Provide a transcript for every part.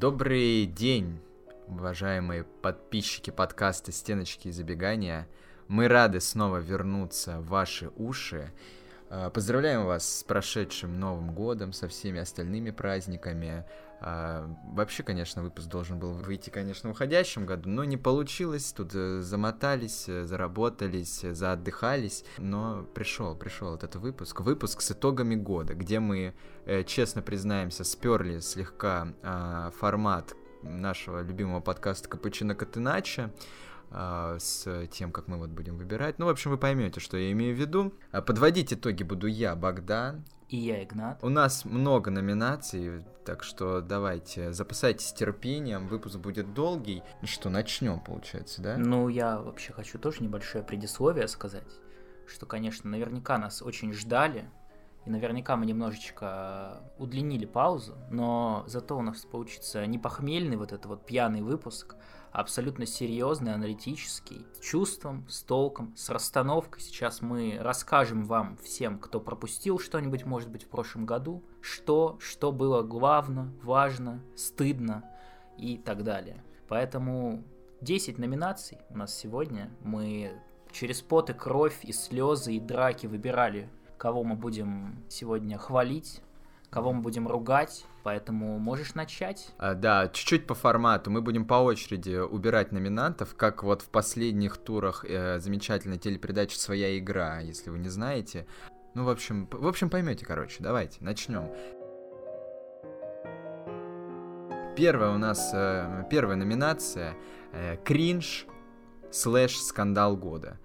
Добрый день, уважаемые подписчики подкаста «Стеночки и забегания». Мы рады снова вернуться в ваши уши. Э, поздравляем вас с прошедшим Новым годом, со всеми остальными праздниками. А, вообще, конечно, выпуск должен был выйти, конечно, в уходящем году, но не получилось. Тут э, замотались, э, заработались, э, заотдыхались. Но пришел, пришел этот выпуск. Выпуск с итогами года, где мы, честно признаемся, сперли слегка а, формат нашего любимого подкаста «Капучино Катынача» с тем, как мы вот будем выбирать. Ну, в общем, вы поймете, что я имею в виду. А подводить итоги буду я, Богдан. И я, Игнат. У нас много номинаций, так что давайте, запасайтесь терпением, выпуск будет долгий. Что, начнем, получается, да? Ну, я вообще хочу тоже небольшое предисловие сказать, что, конечно, наверняка нас очень ждали, и наверняка мы немножечко удлинили паузу, но зато у нас получится не похмельный вот этот вот пьяный выпуск, абсолютно серьезный, аналитический, с чувством, с толком, с расстановкой. Сейчас мы расскажем вам всем, кто пропустил что-нибудь, может быть, в прошлом году, что, что было главно, важно, стыдно и так далее. Поэтому 10 номинаций у нас сегодня. Мы через пот и кровь, и слезы, и драки выбирали, кого мы будем сегодня хвалить, кого мы будем ругать, поэтому можешь начать. А, да, чуть-чуть по формату. Мы будем по очереди убирать номинантов, как вот в последних турах э, замечательной телепередачи «Своя игра», если вы не знаете. Ну, в общем, в общем, поймете, короче. Давайте, начнем. Первая у нас, э, первая номинация э, «Кринж слэш скандал года».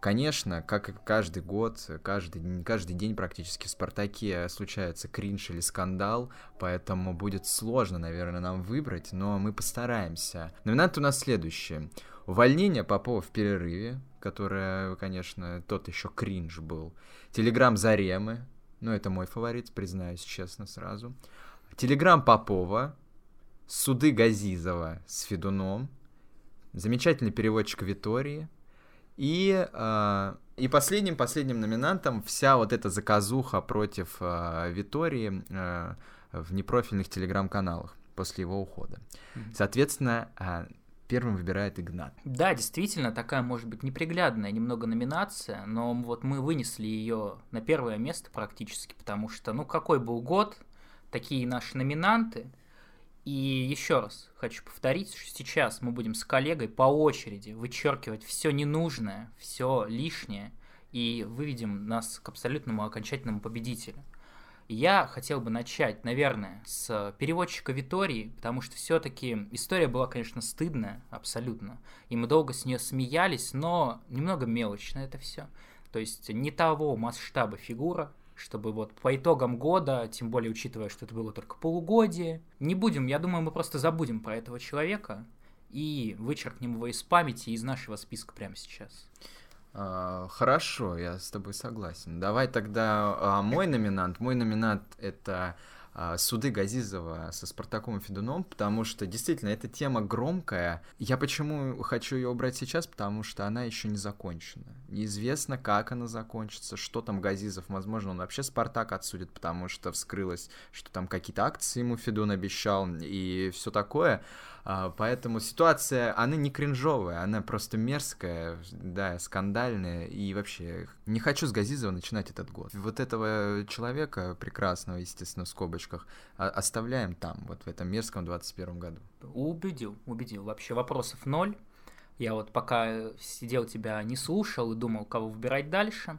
Конечно, как и каждый год, каждый, каждый день практически в «Спартаке» случается кринж или скандал, поэтому будет сложно, наверное, нам выбрать, но мы постараемся. Номинанты у нас следующие. Увольнение Попова в перерыве, которое, конечно, тот еще кринж был. Телеграм Заремы, ну это мой фаворит, признаюсь честно сразу. Телеграм Попова, суды Газизова с Федуном, замечательный переводчик Витории – и, э, и последним, последним номинантом вся вот эта заказуха против э, Витории э, в непрофильных телеграм-каналах после его ухода. Соответственно, э, первым выбирает Игнат. Да, действительно, такая может быть неприглядная немного номинация, но вот мы вынесли ее на первое место практически, потому что, ну, какой был год, такие наши номинанты – и еще раз хочу повторить, что сейчас мы будем с коллегой по очереди вычеркивать все ненужное, все лишнее, и выведем нас к абсолютному окончательному победителю. Я хотел бы начать, наверное, с переводчика Витории, потому что все-таки история была, конечно, стыдная, абсолютно. И мы долго с нее смеялись, но немного мелочно это все. То есть не того масштаба фигура, чтобы вот по итогам года, тем более учитывая, что это было только полугодие, не будем, я думаю, мы просто забудем про этого человека и вычеркнем его из памяти, из нашего списка прямо сейчас. А, хорошо, я с тобой согласен. Давай тогда а, мой номинант. Мой номинант это суды Газизова со Спартаком и Федуном, потому что действительно эта тема громкая. Я почему хочу ее убрать сейчас, потому что она еще не закончена. Неизвестно, как она закончится, что там Газизов, возможно, он вообще Спартак отсудит, потому что вскрылось, что там какие-то акции ему Федун обещал и все такое. А, поэтому ситуация, она не кринжовая, она просто мерзкая, да, скандальная, и вообще не хочу с Газизова начинать этот год. Вот этого человека прекрасного, естественно, в скобочках, оставляем там, вот в этом мерзком 21 году. Убедил, убедил. Вообще вопросов ноль. Я вот пока сидел тебя не слушал и думал, кого выбирать дальше.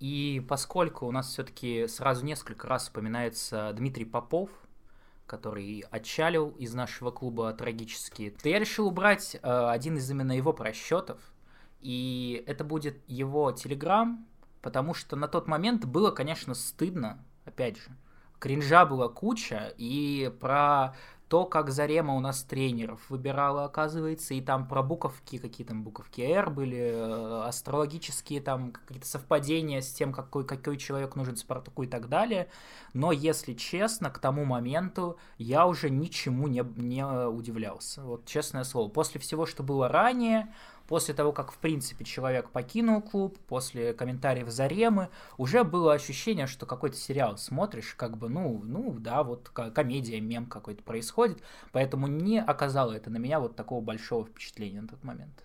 И поскольку у нас все-таки сразу несколько раз упоминается Дмитрий Попов, который отчалил из нашего клуба трагически, то я решил убрать э, один из именно его просчетов. И это будет его телеграм, потому что на тот момент было, конечно, стыдно, опять же. Кринжа была куча, и про то, как Зарема у нас тренеров выбирала, оказывается, и там про буковки, какие там буковки R были, э, астрологические там какие-то совпадения с тем, какой, какой человек нужен Спартаку и так далее. Но, если честно, к тому моменту я уже ничему не, не удивлялся. Вот честное слово. После всего, что было ранее, После того, как, в принципе, человек покинул клуб, после комментариев Заремы, уже было ощущение, что какой-то сериал смотришь, как бы, ну, ну, да, вот комедия, мем какой-то происходит, поэтому не оказало это на меня вот такого большого впечатления на тот момент.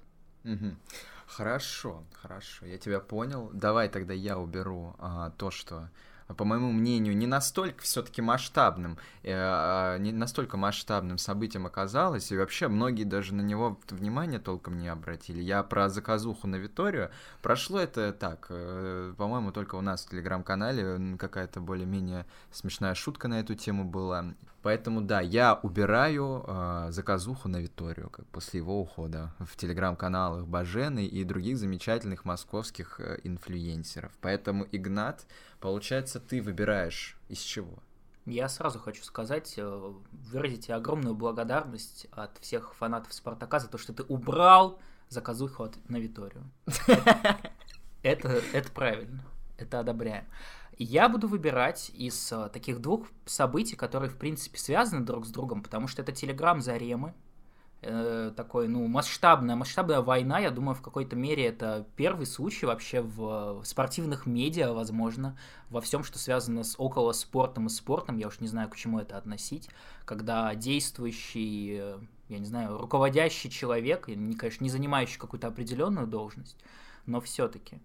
Хорошо, хорошо, я тебя понял. Давай тогда я уберу а, то, что по моему мнению, не настолько все-таки масштабным, э, а, не настолько масштабным событием оказалось, и вообще многие даже на него внимание толком не обратили. Я про заказуху на Виторию, прошло это так, э, по-моему, только у нас в Телеграм-канале какая-то более-менее смешная шутка на эту тему была. Поэтому, да, я убираю э, заказуху на Виторию, как после его ухода в телеграм-каналах Бажены и других замечательных московских э, инфлюенсеров. Поэтому, Игнат, получается, ты выбираешь из чего? Я сразу хочу сказать, э, выразить огромную благодарность от всех фанатов Спартака за то, что ты убрал заказуху от, на Виторию. Это, это правильно, это одобряем. Я буду выбирать из uh, таких двух событий, которые, в принципе, связаны друг с другом, потому что это Телеграм Заремы, э, такой, ну, масштабная, масштабная война, я думаю, в какой-то мере это первый случай вообще в, в спортивных медиа, возможно, во всем, что связано с около спортом и спортом, я уж не знаю, к чему это относить, когда действующий, э, я не знаю, руководящий человек, не, конечно, не занимающий какую-то определенную должность, но все-таки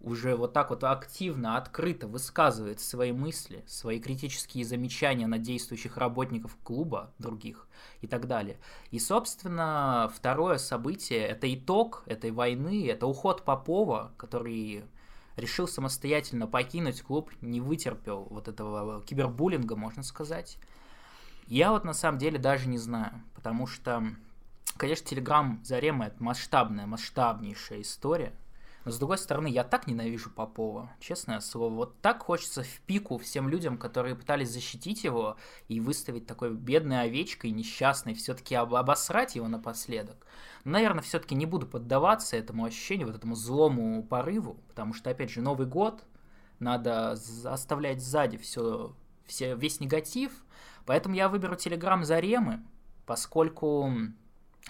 уже вот так вот активно, открыто высказывает свои мысли, свои критические замечания на действующих работников клуба, других и так далее. И, собственно, второе событие – это итог этой войны, это уход Попова, который решил самостоятельно покинуть клуб, не вытерпел вот этого кибербуллинга, можно сказать. Я вот на самом деле даже не знаю, потому что, конечно, Телеграм Зарема – это масштабная, масштабнейшая история – но с другой стороны, я так ненавижу Попова, честное слово. Вот так хочется в пику всем людям, которые пытались защитить его и выставить такой бедной овечкой, несчастной, все-таки обосрать его напоследок. Но, наверное, все-таки не буду поддаваться этому ощущению, вот этому злому порыву, потому что, опять же, Новый год, надо оставлять сзади все, все, весь негатив. Поэтому я выберу Телеграм Заремы, поскольку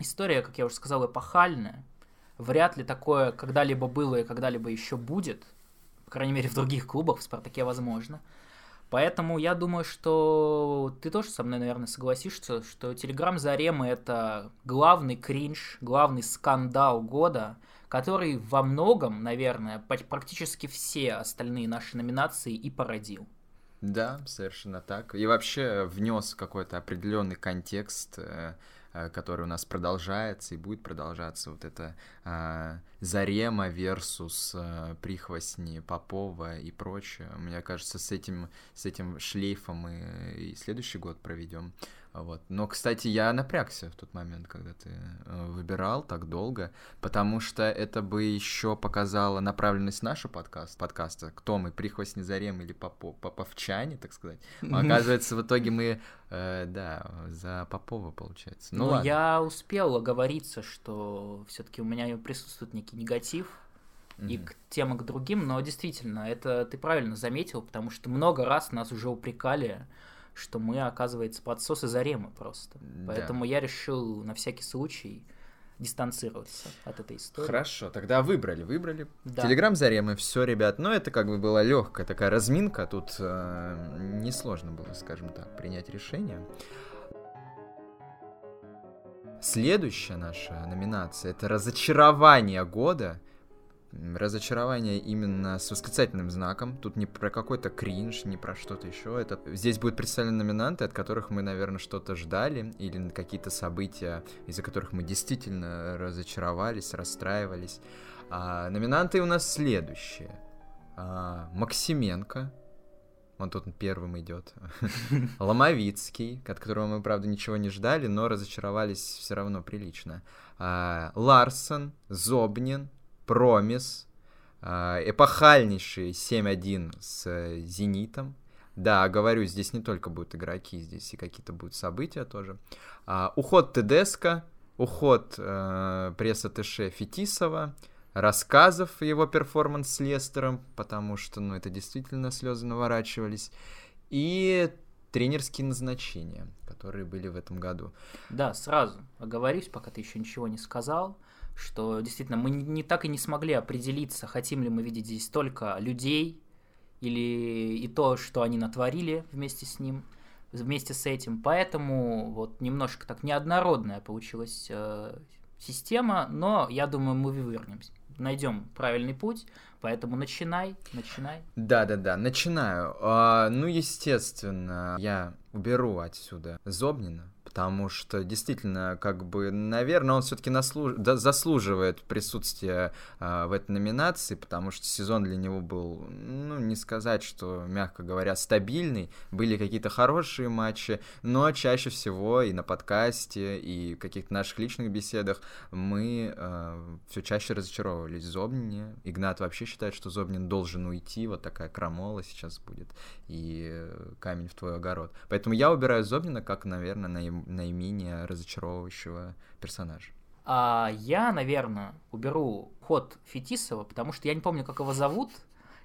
история, как я уже сказал, эпохальная вряд ли такое когда-либо было и когда-либо еще будет. По крайней мере, в других клубах, в «Спартаке» возможно. Поэтому я думаю, что ты тоже со мной, наверное, согласишься, что Телеграм Заремы это главный кринж, главный скандал года, который во многом, наверное, практически все остальные наши номинации и породил. Да, совершенно так. И вообще внес какой-то определенный контекст э, который у нас продолжается и будет продолжаться. Вот это э, Зарема versus э, прихвостни Попова и прочее. Мне кажется, с этим, с этим шлейфом мы и следующий год проведем. Вот. Но, кстати, я напрягся в тот момент, когда ты э, выбирал так долго, потому что это бы еще показало направленность нашего подкаста, подкаста, кто мы, прихвостни Зарем или Попов, Поповчане, так сказать. Оказывается, в итоге мы, э, да, за Попова, получается. Ну, ну я успел оговориться, что все-таки у меня присутствует некий негатив, и к тем, и к другим, но действительно, это ты правильно заметил, потому что много раз нас уже упрекали, что мы, оказывается, подсосы Заремы просто. Да. Поэтому я решил на всякий случай дистанцироваться от этой истории. Хорошо, тогда выбрали, выбрали. Да. Телеграм Заремы, все, ребят. Но это как бы была легкая такая разминка. Тут э, несложно было, скажем так, принять решение. Следующая наша номинация это разочарование года разочарование именно с восклицательным знаком. Тут не про какой-то кринж, не про что-то еще. Это... Здесь будут представлены номинанты, от которых мы, наверное, что-то ждали, или какие-то события, из-за которых мы действительно разочаровались, расстраивались. А, номинанты у нас следующие. А, Максименко, он тут первым идет. Ломовицкий, от которого мы, правда, ничего не ждали, но разочаровались все равно прилично. А, Ларсон, Зобнин, Промис, а, эпохальнейший 7-1 с э, Зенитом. Да, говорю, здесь не только будут игроки, здесь и какие-то будут события тоже. А, уход Тедеско, уход э, пресс-атташе Фетисова, рассказов его перформанс с Лестером, потому что, ну, это действительно слезы наворачивались, и тренерские назначения, которые были в этом году. Да, сразу оговорюсь, пока ты еще ничего не сказал что действительно мы не так и не смогли определиться, хотим ли мы видеть здесь только людей или и то, что они натворили вместе с ним, вместе с этим. Поэтому вот немножко так неоднородная получилась э, система, но я думаю, мы вывернемся найдем правильный путь, поэтому начинай, начинай. Да-да-да, начинаю. А, ну, естественно, я уберу отсюда Зобнина, потому что действительно, как бы, наверное, он все-таки наслуж... да, заслуживает присутствия а, в этой номинации, потому что сезон для него был, ну, не сказать, что, мягко говоря, стабильный, были какие-то хорошие матчи, но чаще всего и на подкасте, и в каких-то наших личных беседах мы а, все чаще разочаровывались Зобнине. Игнат вообще считает, что Зобнин должен уйти, вот такая крамола сейчас будет, и камень в твой огород. Поэтому я убираю Зобнина как, наверное, наиболее наименее разочаровывающего персонажа. А я, наверное, уберу ход Фетисова, потому что я не помню, как его зовут.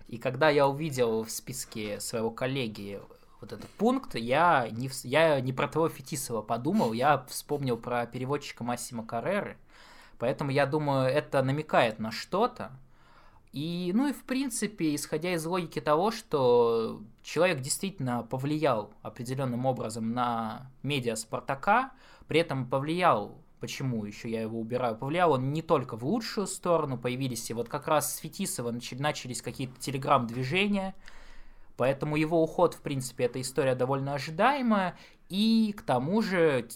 И когда я увидел в списке своего коллеги вот этот пункт, я не, я не про того Фетисова подумал, я вспомнил про переводчика Массима Карреры. Поэтому я думаю, это намекает на что-то. И, ну и в принципе, исходя из логики того, что человек действительно повлиял определенным образом на медиа Спартака, при этом повлиял, почему еще я его убираю, повлиял он не только в лучшую сторону, появились и вот как раз с Фетисова начались какие-то телеграм-движения, Поэтому его уход, в принципе, эта история довольно ожидаемая. И к тому же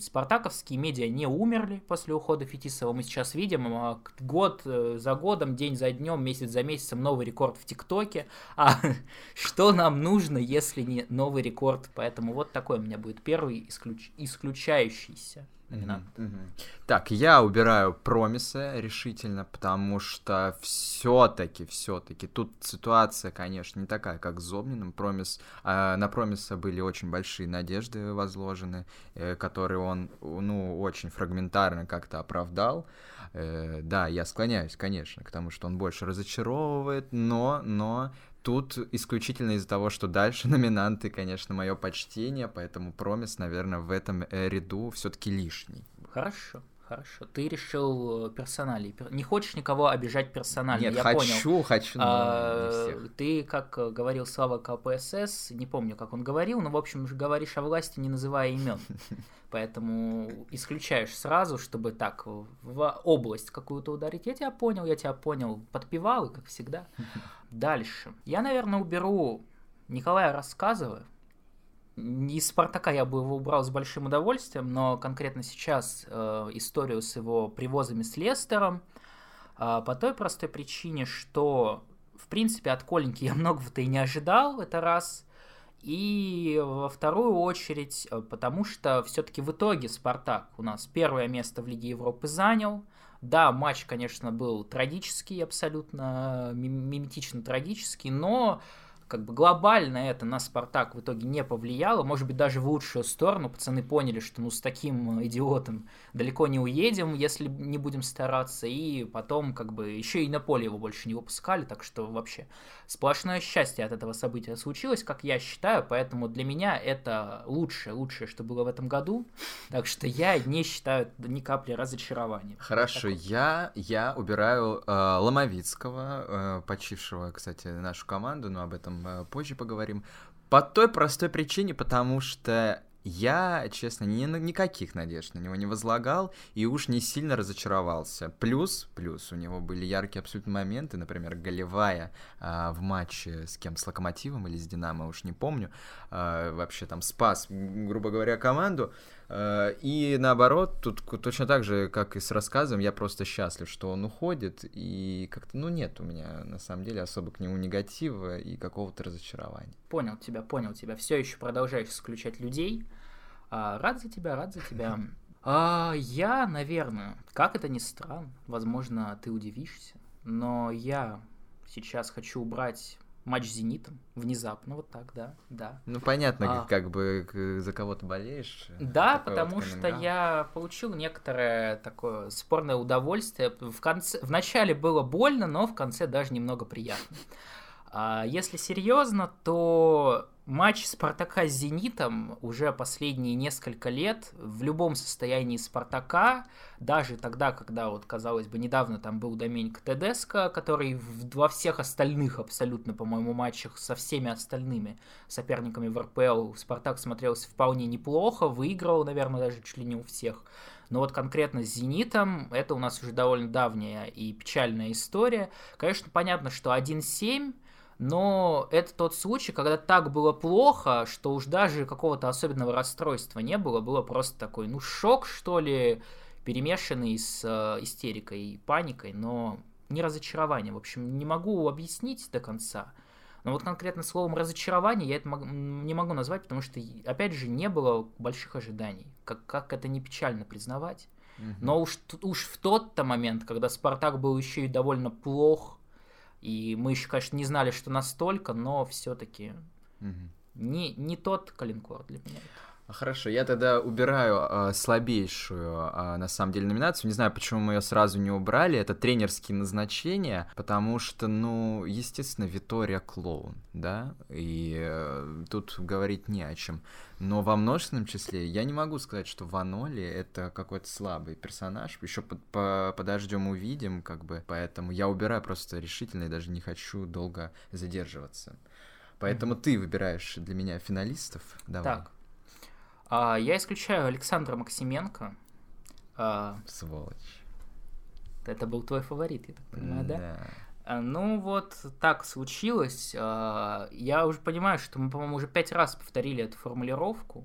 спартаковские медиа не умерли после ухода Фетисова. Мы сейчас видим а, год э, за годом, день за днем, месяц за месяцем новый рекорд в ТикТоке. А что нам нужно, если не новый рекорд? Поэтому вот такой у меня будет первый исключ... исключающийся номинант. Mm-hmm. Так, я убираю промисы решительно, потому что все-таки, все-таки тут ситуация, конечно, не такая, как с Зобниным. Промис, э, на промиса были очень большие надежды возложены, э, которые он, ну, очень фрагментарно как-то оправдал. Э, да, я склоняюсь, конечно, к тому, что он больше разочаровывает, но, но тут исключительно из-за того, что дальше номинанты, конечно, мое почтение, поэтому промис, наверное, в этом ряду все-таки лишний. Хорошо. Хорошо. Ты решил э, персоналей. Не хочешь никого обижать персонально, Нет, я хочу, понял. хочу, но а, не всех. Ты, как э, говорил Слава КПСС, не помню, как он говорил, но, в общем, говоришь о власти, не называя имен. Поэтому исключаешь сразу, чтобы так в область какую-то ударить. Я тебя понял, я тебя понял. Подпевал, как всегда. Дальше. Я, наверное, уберу Николая Рассказова, из Спартака я бы его убрал с большим удовольствием, но конкретно сейчас э, историю с его привозами с Лестером э, по той простой причине, что в принципе от Коленьки я многого-то и не ожидал, это раз. И во вторую очередь, э, потому что все-таки в итоге Спартак у нас первое место в Лиге Европы занял. Да, матч, конечно, был трагический, абсолютно миметично трагический, но как бы глобально это на Спартак в итоге не повлияло, может быть, даже в лучшую сторону. Пацаны поняли, что ну с таким идиотом далеко не уедем, если не будем стараться, и потом как бы еще и на поле его больше не выпускали, так что вообще сплошное счастье от этого события случилось, как я считаю, поэтому для меня это лучшее, лучшее, что было в этом году, так что я не считаю ни капли разочарования. Хорошо, я, я убираю э, Ломовицкого, э, почившего, кстати, нашу команду, но об этом Э, позже поговорим. По той простой причине, потому что я, честно, ни, никаких надежд на него не возлагал и уж не сильно разочаровался. Плюс, плюс, у него были яркие абсолютно моменты, например, голевая а, в матче с кем, с Локомотивом или с Динамо, уж не помню, а, вообще там спас, грубо говоря, команду. А, и наоборот, тут точно так же, как и с рассказом, я просто счастлив, что он уходит, и как-то, ну, нет у меня, на самом деле, особо к нему негатива и какого-то разочарования. Понял тебя, понял тебя. Все еще продолжаешь исключать людей, а, рад за тебя, рад за тебя. А, я, наверное, как это ни странно, возможно, ты удивишься, но я сейчас хочу убрать матч с Зенитом внезапно, вот так, да, да. Ну, понятно, а, как бы за кого ты болеешь. Да, потому вот что я получил некоторое такое спорное удовольствие. В, конце, в начале было больно, но в конце даже немного приятно. А если серьезно, то матч Спартака с Зенитом уже последние несколько лет в любом состоянии Спартака, даже тогда, когда вот, казалось бы, недавно там был Доменько Тедеско, который во всех остальных абсолютно, по-моему, матчах со всеми остальными соперниками в РПЛ Спартак смотрелся вполне неплохо, выиграл, наверное, даже чуть ли не у всех. Но вот конкретно с «Зенитом» это у нас уже довольно давняя и печальная история. Конечно, понятно, что 1-7 но это тот случай, когда так было плохо, что уж даже какого-то особенного расстройства не было, было просто такой, ну, шок, что ли, перемешанный с э, истерикой и паникой, но не разочарование. В общем, не могу объяснить до конца. Но вот конкретно словом разочарование я это мог, не могу назвать, потому что, опять же, не было больших ожиданий. Как, как это не печально признавать. Угу. Но уж, уж в тот-то момент, когда Спартак был еще и довольно плох, и мы еще, конечно, не знали, что настолько, но все-таки угу. не, не тот калинкор для меня. Хорошо, я тогда убираю э, слабейшую, э, на самом деле, номинацию. Не знаю, почему мы ее сразу не убрали. Это тренерские назначения, потому что, ну, естественно, Витория клоун, да, и э, тут говорить не о чем. Но во множественном числе я не могу сказать, что Ваноли это какой-то слабый персонаж. Еще под, по, подождем, увидим, как бы. Поэтому я убираю просто решительно и даже не хочу долго задерживаться. Поэтому mm-hmm. ты выбираешь для меня финалистов. Давай. Так, а, я исключаю Александра Максименко. А, Сволочь. Это был твой фаворит, я так понимаю, да? да? А, ну вот так случилось. А, я уже понимаю, что мы, по-моему, уже пять раз повторили эту формулировку.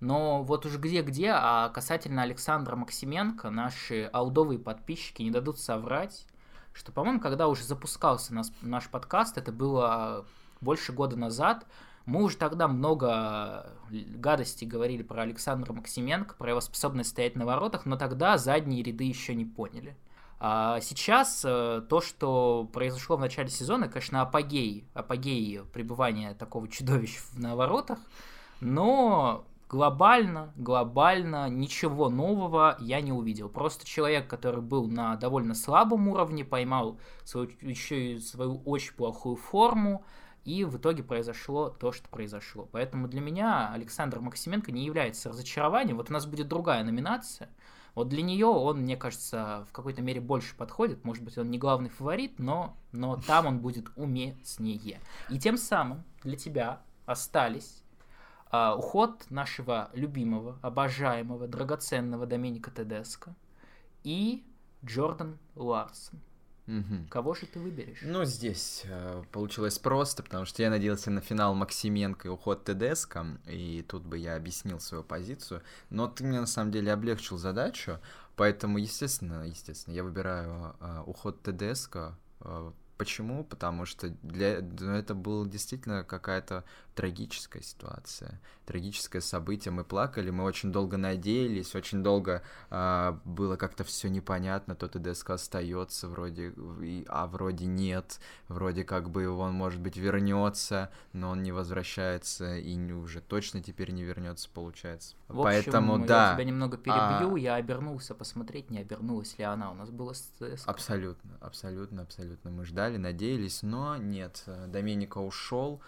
Но вот уже где-где, а касательно Александра Максименко, наши аудовые подписчики не дадут соврать, что, по-моему, когда уже запускался наш, наш подкаст, это было больше года назад, мы уже тогда много гадостей говорили про Александра Максименко, про его способность стоять на воротах, но тогда задние ряды еще не поняли. А сейчас э, то, что произошло в начале сезона, конечно, апогей, апогей пребывания такого чудовища на воротах, но глобально, глобально ничего нового я не увидел. Просто человек, который был на довольно слабом уровне, поймал свою, еще и свою очень плохую форму, и в итоге произошло то, что произошло. Поэтому для меня Александр Максименко не является разочарованием. Вот у нас будет другая номинация. Вот для нее он, мне кажется, в какой-то мере больше подходит. Может быть, он не главный фаворит, но, но там он будет уместнее. И тем самым для тебя остались а, уход нашего любимого, обожаемого, драгоценного Доменика Тедеско и Джордан Ларсон. Угу. Кого же ты выберешь? Ну, здесь э, получилось просто, потому что я надеялся на финал Максименко и уход ТДСК, и тут бы я объяснил свою позицию, но ты мне на самом деле облегчил задачу, поэтому, естественно, естественно, я выбираю э, уход ТДСК. Э, почему? Потому что для ну, это была действительно какая-то трагическая ситуация, трагическое событие. Мы плакали, мы очень долго надеялись, очень долго а, было как-то все непонятно. То ТДСК остается вроде, а вроде нет, вроде как бы он может быть вернется, но он не возвращается и уже точно теперь не вернется, получается. В общем, Поэтому я да. Я тебя немного перебью, а... я обернулся посмотреть, не обернулась ли она. У нас было. Абсолютно, абсолютно, абсолютно. Мы ждали, надеялись, но нет. Доменика ушел.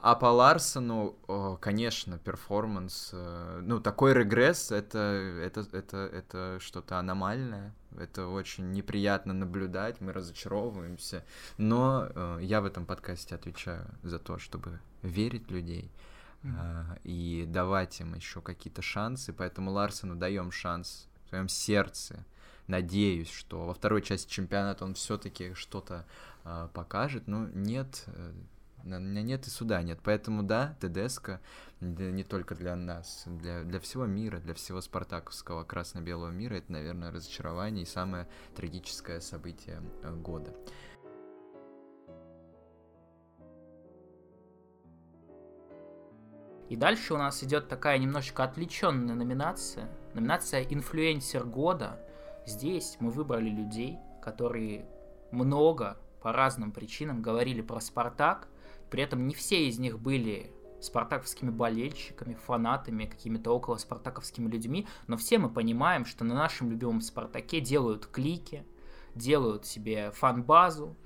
А по Ларсону, конечно, перформанс, э, ну, такой регресс, это, это, это, это что-то аномальное, это очень неприятно наблюдать, мы разочаровываемся, но э, я в этом подкасте отвечаю за то, чтобы верить людей mm-hmm. и давать им еще какие-то шансы, поэтому Ларсону даем шанс своем сердце, надеюсь, что во второй части чемпионата он все-таки что-то покажет, но нет, на меня нет и суда нет. Поэтому да, ТДСК не только для нас, для, для всего мира, для всего спартаковского красно-белого мира, это, наверное, разочарование и самое трагическое событие э, года. И дальше у нас идет такая немножечко отвлеченная номинация. Номинация «Инфлюенсер года». Здесь мы выбрали людей, которые много по разным причинам говорили про Спартак, при этом не все из них были спартаковскими болельщиками, фанатами, какими-то около спартаковскими людьми, но все мы понимаем, что на нашем любимом Спартаке делают клики, делают себе фан-базу,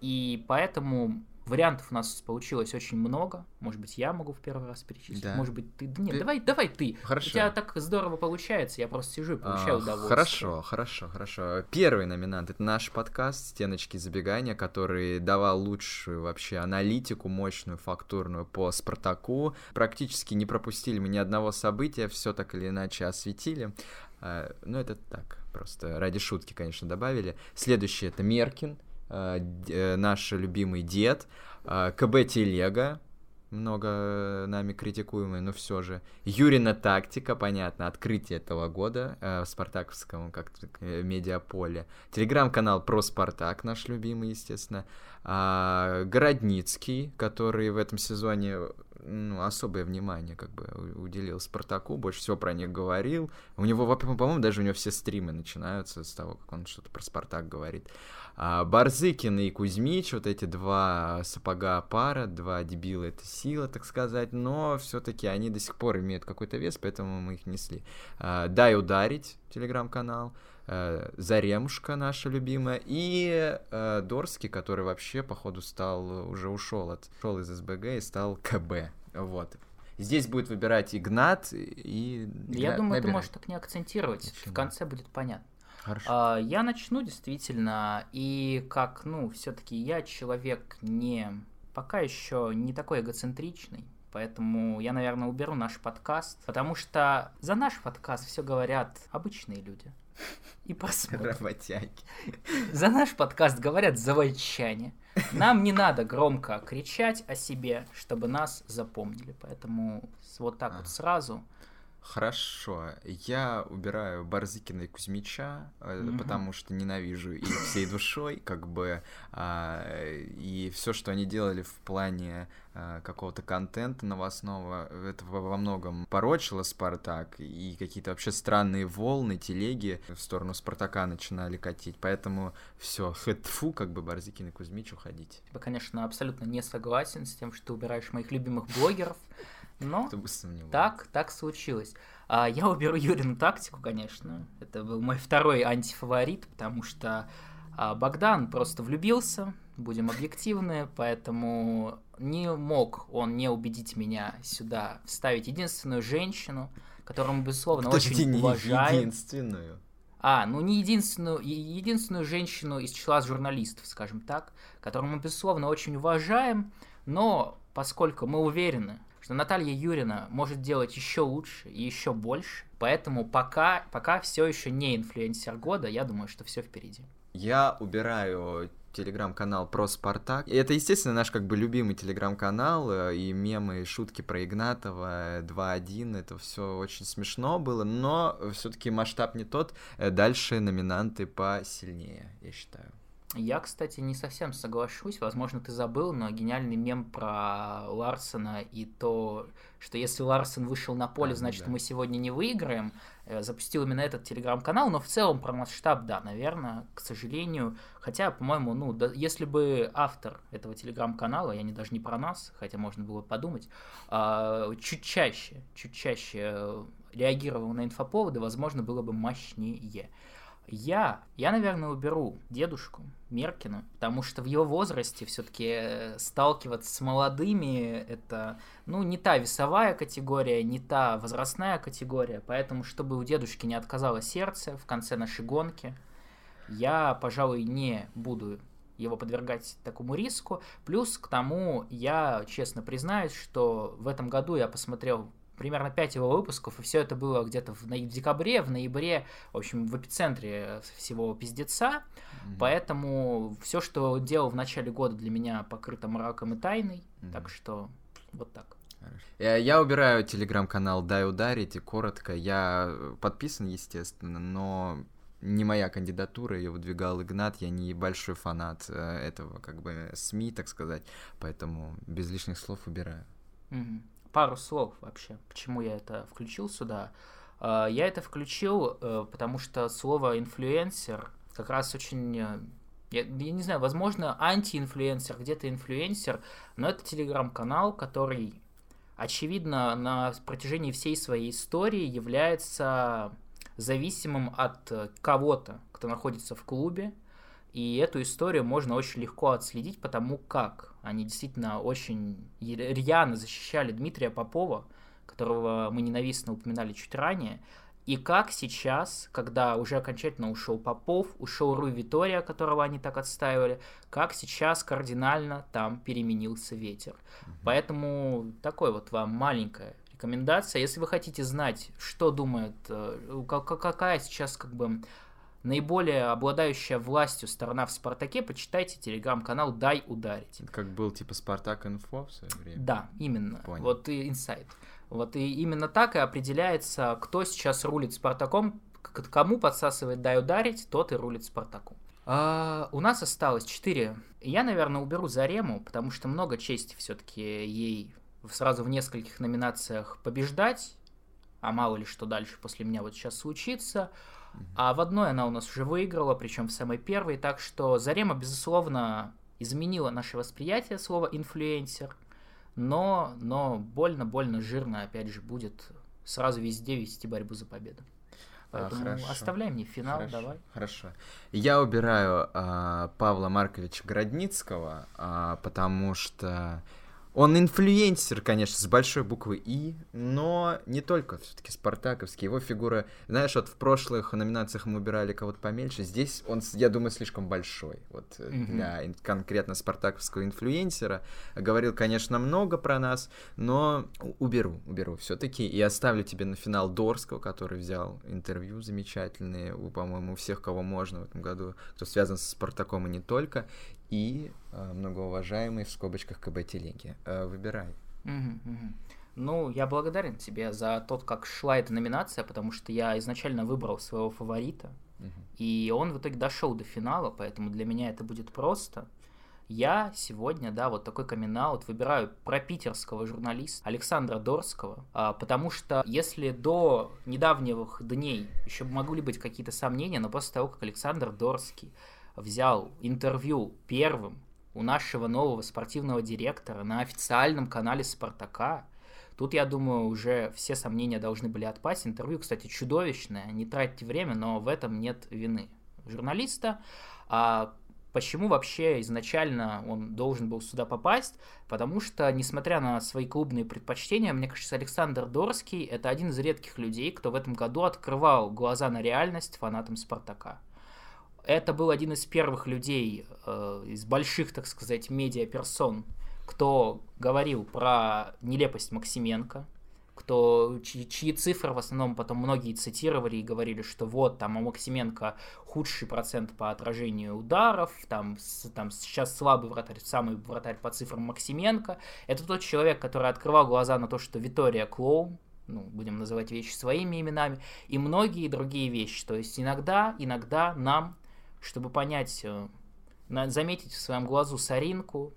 и поэтому Вариантов у нас получилось очень много. Может быть, я могу в первый раз перечислить. Да. Может быть, ты. Нет, ты... давай, давай ты. Хорошо. У тебя так здорово получается. Я просто сижу и получаю а, удовольствие. Хорошо, хорошо, хорошо. Первый номинант это наш подкаст Стеночки забегания, который давал лучшую вообще аналитику, мощную, фактурную по Спартаку. Практически не пропустили мы ни одного события, все так или иначе осветили. А, ну, это так, просто ради шутки, конечно, добавили. Следующий это Меркин, а, э, наш любимый дед. А, КБ Телега, много нами критикуемый, но все же. Юрина тактика, понятно, открытие этого года э, в спартаковском как э, медиаполе. Телеграм-канал про Спартак, наш любимый, естественно. А, Городницкий, который в этом сезоне ну, особое внимание как бы уделил Спартаку, больше всего про них говорил. У него, по-моему, даже у него все стримы начинаются с того, как он что-то про Спартак говорит. А Барзыкин и Кузьмич, вот эти два сапога пара, два дебила, это сила, так сказать, но все-таки они до сих пор имеют какой-то вес, поэтому мы их несли. А, Дай ударить, телеграм-канал. Э, Заремушка наша любимая, и э, Дорский, который вообще, походу, стал, уже ушел от, ушел из СБГ и стал КБ, вот. Здесь будет выбирать Игнат и... Я думаю, набирай. ты можешь так не акцентировать, Почему? в конце будет понятно. Хорошо. А, я начну действительно, и как, ну, все-таки я человек не, пока еще не такой эгоцентричный, Поэтому я, наверное, уберу наш подкаст, потому что за наш подкаст все говорят обычные люди и посмотрим. Работяги. За наш подкаст говорят заводчане. Нам не надо громко кричать о себе, чтобы нас запомнили. Поэтому вот так а. вот сразу Хорошо, я убираю Барзыкина и Кузьмича, mm-hmm. потому что ненавижу их всей душой, как бы, а, и все, что они делали в плане а, какого-то контента новостного, это во многом порочило Спартак, и какие-то вообще странные волны, телеги в сторону Спартака начинали катить, поэтому все, хэтфу, как бы Барзыкин и Кузьмич уходить. Я, конечно, абсолютно не согласен с тем, что ты убираешь моих любимых блогеров, но так, так случилось. А, я уберу Юрину тактику, конечно. Это был мой второй антифаворит, потому что а, Богдан просто влюбился, будем объективны, поэтому не мог он не убедить меня сюда вставить единственную женщину, которую мы, безусловно, Подожди, очень уважаем. единственную. А, ну не единственную, единственную женщину из числа журналистов, скажем так, которую мы, безусловно, очень уважаем, но поскольку мы уверены, что Наталья Юрина может делать еще лучше и еще больше. Поэтому пока, пока все еще не инфлюенсер года, я думаю, что все впереди. Я убираю телеграм-канал про Спартак. И это, естественно, наш как бы любимый телеграм-канал, э, и мемы, и шутки про Игнатова 2.1, это все очень смешно было, но все-таки масштаб не тот. Э, дальше номинанты посильнее, я считаю. Я, кстати, не совсем соглашусь. Возможно, ты забыл, но гениальный мем про Ларсона и то, что если Ларсон вышел на поле, а, значит, да. мы сегодня не выиграем. Э, запустил именно этот телеграм-канал, но в целом про масштаб, да, наверное, к сожалению. Хотя, по-моему, ну, да, если бы автор этого телеграм-канала, я не даже не про нас, хотя можно было подумать, а, чуть чаще, чуть чаще реагировал на инфоповоды, возможно, было бы мощнее. Я, я, наверное, уберу дедушку Меркина, потому что в его возрасте все-таки э, сталкиваться с молодыми это, ну, не та весовая категория, не та возрастная категория, поэтому, чтобы у дедушки не отказало сердце в конце нашей гонки, я, пожалуй, не буду его подвергать такому риску. Плюс к тому, я честно признаюсь, что в этом году я посмотрел примерно 5 его выпусков, и все это было где-то в, в декабре, в ноябре, в общем, в эпицентре всего пиздеца. Mm-hmm. Поэтому все, что делал в начале года, для меня покрыто мраком и тайной. Mm-hmm. Так что вот так. Я убираю телеграм-канал «Дай ударить», и коротко, я подписан, естественно, но не моя кандидатура, ее выдвигал Игнат, я не большой фанат э, этого, как бы, СМИ, так сказать, поэтому без лишних слов убираю. Угу пару слов вообще, почему я это включил сюда. А, я это включил, э, потому что слово инфлюенсер как раз очень э, я, я не знаю, возможно, антиинфлюенсер, где-то инфлюенсер, но это телеграм-канал, который, очевидно, на протяжении всей своей истории является зависимым от кого-то, кто находится в клубе, И эту историю можно очень легко отследить, потому как они действительно очень рьяно защищали Дмитрия Попова, которого мы ненавистно упоминали чуть ранее, и как сейчас, когда уже окончательно ушел Попов, ушел Руй Витория, которого они так отстаивали, как сейчас кардинально там переменился ветер. Mm-hmm. Поэтому такой вот вам маленькая рекомендация. Если вы хотите знать, что думает, э, какая сейчас как бы наиболее обладающая властью сторона в Спартаке, почитайте телеграм-канал «Дай ударить». Как был типа Спартак Инфо в свое время? Да, именно. Понял. Вот и инсайт. Вот и именно так и определяется, кто сейчас рулит Спартаком, кому подсасывает «Дай ударить», тот и рулит Спартаком. А, у нас осталось 4. Я, наверное, уберу Зарему, потому что много чести все-таки ей сразу в нескольких номинациях побеждать, а мало ли что дальше после меня вот сейчас случится. А в одной она у нас уже выиграла, причем в самой первой, так что Зарема, безусловно, изменила наше восприятие слова «инфлюенсер», но, но больно-больно жирно, опять же, будет сразу везде вести борьбу за победу. А, Поэтому а, хорошо. оставляй мне финал, хорошо, давай. Хорошо. Я убираю а, Павла Марковича Городницкого, а, потому что он инфлюенсер, конечно, с большой буквы И, но не только все-таки спартаковский. Его фигура, знаешь, вот в прошлых номинациях мы убирали кого-то поменьше, здесь он, я думаю, слишком большой. Вот mm-hmm. для конкретно спартаковского инфлюенсера. Говорил, конечно, много про нас, но уберу, уберу все-таки. И оставлю тебе на финал Дорского, который взял интервью замечательные, у, по-моему, всех, кого можно в этом году, кто связан с Спартаком и не только и э, многоуважаемый в скобочках КБ Телеги. Э, выбирай. Ну, я благодарен тебе за тот, как шла эта номинация, потому что я изначально выбрал своего фаворита, и он в итоге дошел до финала, поэтому для меня это будет просто. Я сегодня, да, вот такой камин выбираю про питерского журналиста Александра Дорского, а, потому что если до недавних дней еще могли быть какие-то сомнения, но после того, как Александр Дорский взял интервью первым у нашего нового спортивного директора на официальном канале Спартака. Тут, я думаю, уже все сомнения должны были отпасть. Интервью, кстати, чудовищное, не тратьте время, но в этом нет вины журналиста. А почему вообще изначально он должен был сюда попасть? Потому что, несмотря на свои клубные предпочтения, мне кажется, Александр Дорский – это один из редких людей, кто в этом году открывал глаза на реальность фанатам Спартака. Это был один из первых людей э, из больших, так сказать, медиаперсон, кто говорил про нелепость Максименко, кто, чьи, чьи цифры в основном потом многие цитировали и говорили, что вот там у Максименко худший процент по отражению ударов, там, с, там сейчас слабый вратарь, самый вратарь по цифрам Максименко. Это тот человек, который открывал глаза на то, что Витория клоун, ну, будем называть вещи своими именами, и многие другие вещи. То есть иногда, иногда нам чтобы понять, э, заметить в своем глазу соринку,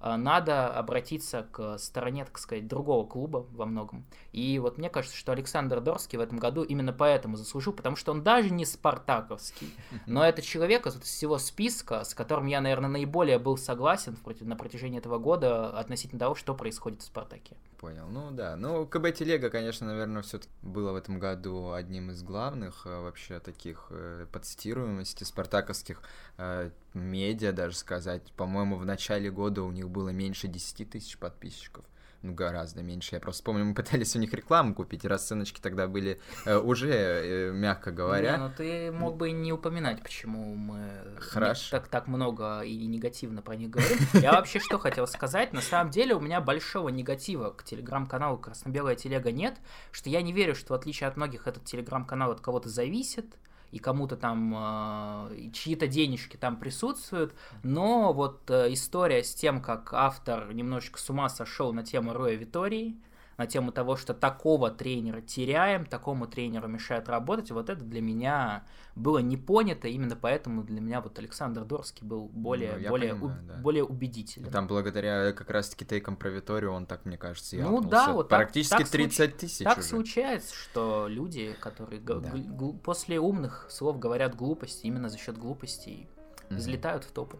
э, надо обратиться к стороне, так сказать, другого клуба во многом. И вот мне кажется, что Александр Дорский в этом году именно поэтому заслужил, потому что он даже не спартаковский, но это человек из всего списка, с которым я, наверное, наиболее был согласен на протяжении этого года относительно того, что происходит в Спартаке. Понял. Ну да. Ну, КБ Телега, конечно, наверное, все-таки было в этом году одним из главных э, вообще таких э, подстируемости спартаковских э, медиа, даже сказать. По-моему, в начале года у них было меньше 10 тысяч подписчиков ну, гораздо меньше. Я просто помню, мы пытались у них рекламу купить, и расценочки тогда были э, уже, э, мягко говоря. Не, ну ты мог бы не упоминать, почему мы Хорошо. так, так много и негативно про них говорим. Я вообще что хотел сказать, на самом деле у меня большого негатива к телеграм-каналу «Красно-белая телега» нет, что я не верю, что в отличие от многих этот телеграм-канал от кого-то зависит, и кому-то там э, чьи-то денежки там присутствуют, но вот э, история с тем, как автор немножечко с ума сошел на тему Роя Витории, на тему того, что такого тренера теряем, такому тренеру мешает работать, вот это для меня было не понято, именно поэтому для меня вот Александр Дорский был более, ну, более, понимаю, у, да. более убедителен. Там благодаря как раз-таки тейкам про Виторию он так, мне кажется, и Ну да, вот Практически так, 30 тысяч Так уже. случается, что люди, которые да. после умных слов говорят глупости, именно за счет глупостей, mm-hmm. взлетают в топы.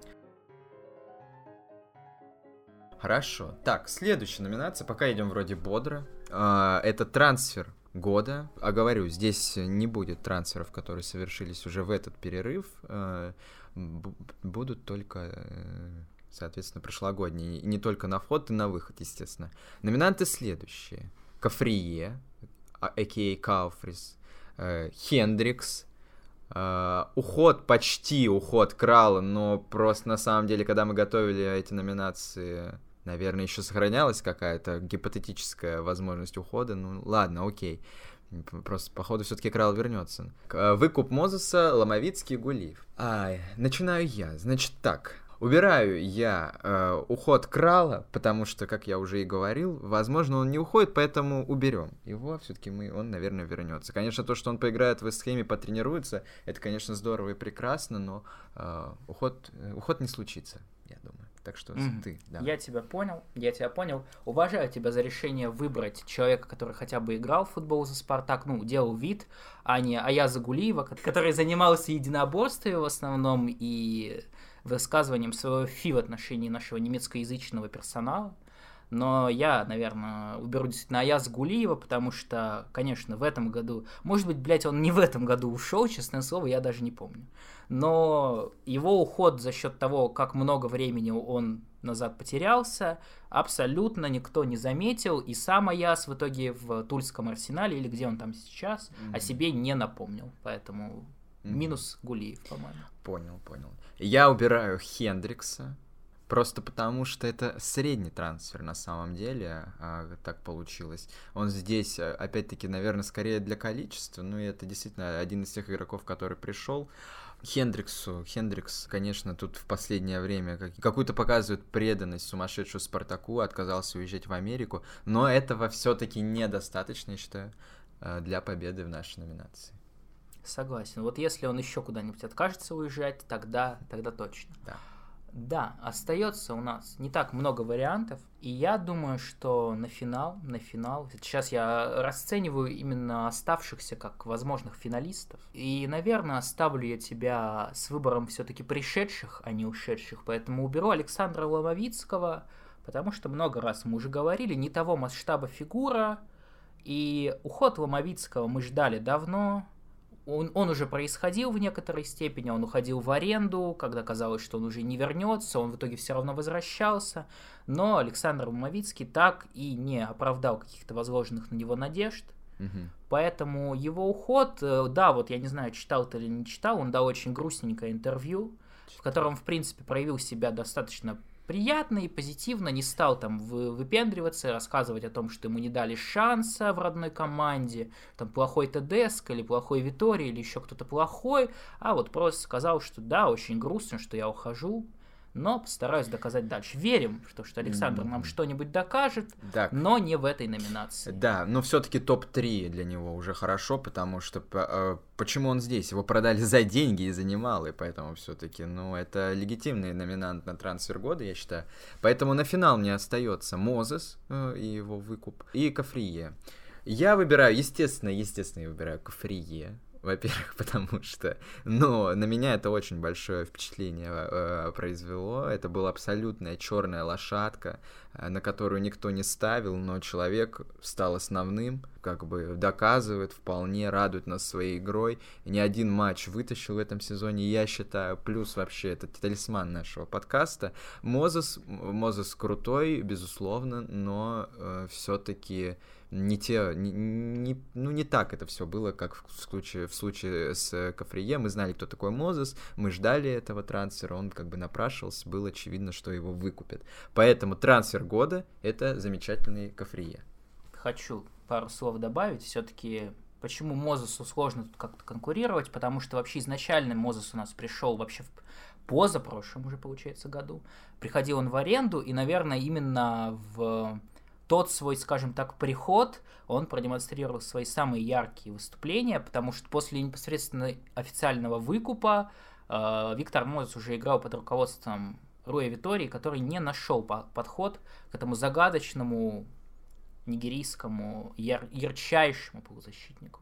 Хорошо. Так, следующая номинация. Пока идем вроде бодро. А, это трансфер года. А говорю, здесь не будет трансферов, которые совершились уже в этот перерыв. А, будут только, э, соответственно, прошлогодние. И не только на вход и на выход, естественно. Номинанты следующие. Кафрие, а.к.а. Кауфрис, э, Хендрикс, Uh, уход, почти уход Крала, но просто на самом деле, когда мы готовили эти номинации, наверное, еще сохранялась какая-то гипотетическая возможность ухода. Ну ладно, окей. Просто, походу, все-таки Крал вернется. Выкуп Мозеса, Ломовицкий, Гулиев. Ай, начинаю я. Значит так, Убираю я э, уход Крала, потому что, как я уже и говорил, возможно, он не уходит, поэтому уберем его. Все-таки мы, он, наверное, вернется. Конечно, то, что он поиграет в схеме, потренируется, это, конечно, здорово и прекрасно, но э, уход, э, уход не случится, я думаю. Так что mm. ты, да. Я тебя понял, я тебя понял. Уважаю тебя за решение выбрать человека, который хотя бы играл в футбол за Спартак, ну, делал вид, а не Аяза Гулиева, который занимался единоборствами в основном и высказыванием своего фи в отношении нашего немецкоязычного персонала. Но я, наверное, уберу действительно Аяз Гулиева, потому что, конечно, в этом году... Может быть, блядь, он не в этом году ушел, честное слово, я даже не помню. Но его уход за счет того, как много времени он назад потерялся, абсолютно никто не заметил, и сам Аяс в итоге в Тульском арсенале, или где он там сейчас, mm-hmm. о себе не напомнил. Поэтому mm-hmm. минус Гулиев, по-моему. Понял, понял. Я убираю Хендрикса, просто потому что это средний трансфер на самом деле, а, так получилось. Он здесь, а, опять-таки, наверное, скорее для количества, ну и это действительно один из тех игроков, который пришел. Хендриксу, Хендрикс, конечно, тут в последнее время как, какую-то показывает преданность сумасшедшую Спартаку, отказался уезжать в Америку, но этого все-таки недостаточно, я считаю, а, для победы в нашей номинации. Согласен. Вот если он еще куда-нибудь откажется уезжать, тогда, тогда точно. Да. Да, остается у нас не так много вариантов, и я думаю, что на финал, на финал, сейчас я расцениваю именно оставшихся как возможных финалистов, и, наверное, оставлю я тебя с выбором все-таки пришедших, а не ушедших, поэтому уберу Александра Ломовицкого, потому что много раз мы уже говорили, не того масштаба фигура, и уход Ломовицкого мы ждали давно, он, он уже происходил в некоторой степени, он уходил в аренду, когда казалось, что он уже не вернется, он в итоге все равно возвращался, но Александр Умовицкий так и не оправдал каких-то возложенных на него надежд, угу. поэтому его уход, э, да, вот я не знаю, читал ты или не читал, он дал очень грустненькое интервью, в котором, в принципе, проявил себя достаточно приятно и позитивно, не стал там выпендриваться, рассказывать о том, что ему не дали шанса в родной команде, там плохой ТДСК или плохой Витори или еще кто-то плохой, а вот просто сказал, что да, очень грустно, что я ухожу, но постараюсь доказать дальше. Верим, что, что Александр нам что-нибудь докажет, да. но не в этой номинации. Да, но все-таки топ-3 для него уже хорошо, потому что э, почему он здесь? Его продали за деньги и за немалые, поэтому все-таки, ну, это легитимный номинант на трансфер года, я считаю. Поэтому на финал мне остается Мозес э, и его выкуп, и Кафрие. Я выбираю, естественно, естественно, я выбираю Кафрие, во-первых, потому что, ну, на меня это очень большое впечатление э, произвело. Это была абсолютная черная лошадка, э, на которую никто не ставил, но человек стал основным, как бы доказывает, вполне радует нас своей игрой. Ни один матч вытащил в этом сезоне, я считаю, плюс вообще это талисман нашего подкаста. Мозес, Мозес крутой, безусловно, но э, все-таки не те, не, не, ну не так это все было, как в случае, в случае с Кафрие. Мы знали, кто такой Мозес, мы ждали этого трансфера, он как бы напрашивался, было очевидно, что его выкупят. Поэтому трансфер года — это замечательный Кафрие. Хочу пару слов добавить. Все-таки почему Мозесу сложно тут как-то конкурировать, потому что вообще изначально Мозес у нас пришел вообще в позапрошлом уже, получается, году. Приходил он в аренду, и, наверное, именно в тот свой, скажем так, приход, он продемонстрировал свои самые яркие выступления, потому что после непосредственно официального выкупа э, Виктор Мозес уже играл под руководством Руя Витории, который не нашел по подход к этому загадочному нигерийскому яр ярчайшему полузащитнику.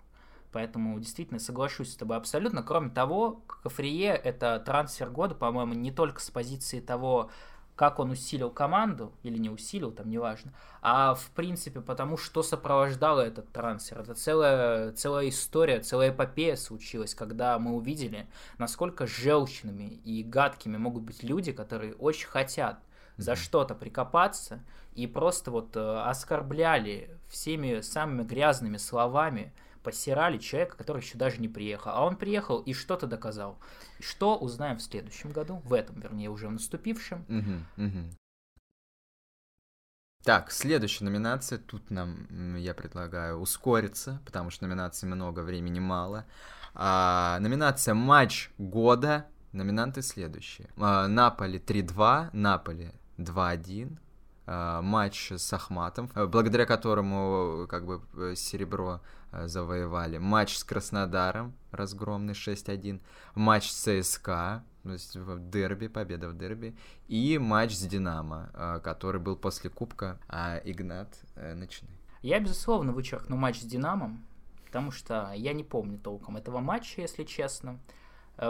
Поэтому действительно соглашусь с тобой абсолютно. Кроме того, Кафрие это трансфер года, по-моему, не только с позиции того, как он усилил команду, или не усилил, там неважно, а в принципе потому, что сопровождало этот трансфер. Это целая, целая история, целая эпопея случилась, когда мы увидели, насколько желчными и гадкими могут быть люди, которые очень хотят за mm-hmm. что-то прикопаться и просто вот э, оскорбляли всеми самыми грязными словами посирали человека, который еще даже не приехал. А он приехал и что-то доказал. Что узнаем в следующем году, в этом, вернее, уже в наступившем. Так, следующая номинация. Тут нам я предлагаю ускориться, потому что номинаций много, времени мало. А, номинация «Матч года». Номинанты следующие. А, Наполи 3-2, Наполи 2-1, а, матч с Ахматом, благодаря которому как бы серебро Э, завоевали. Матч с Краснодаром, разгромный 6-1. Матч с ЦСКА, то есть в дерби, победа в дерби. И матч с Динамо, э, который был после Кубка. А Игнат, э, начинай. Я, безусловно, вычеркну матч с Динамо, потому что я не помню толком этого матча, если честно.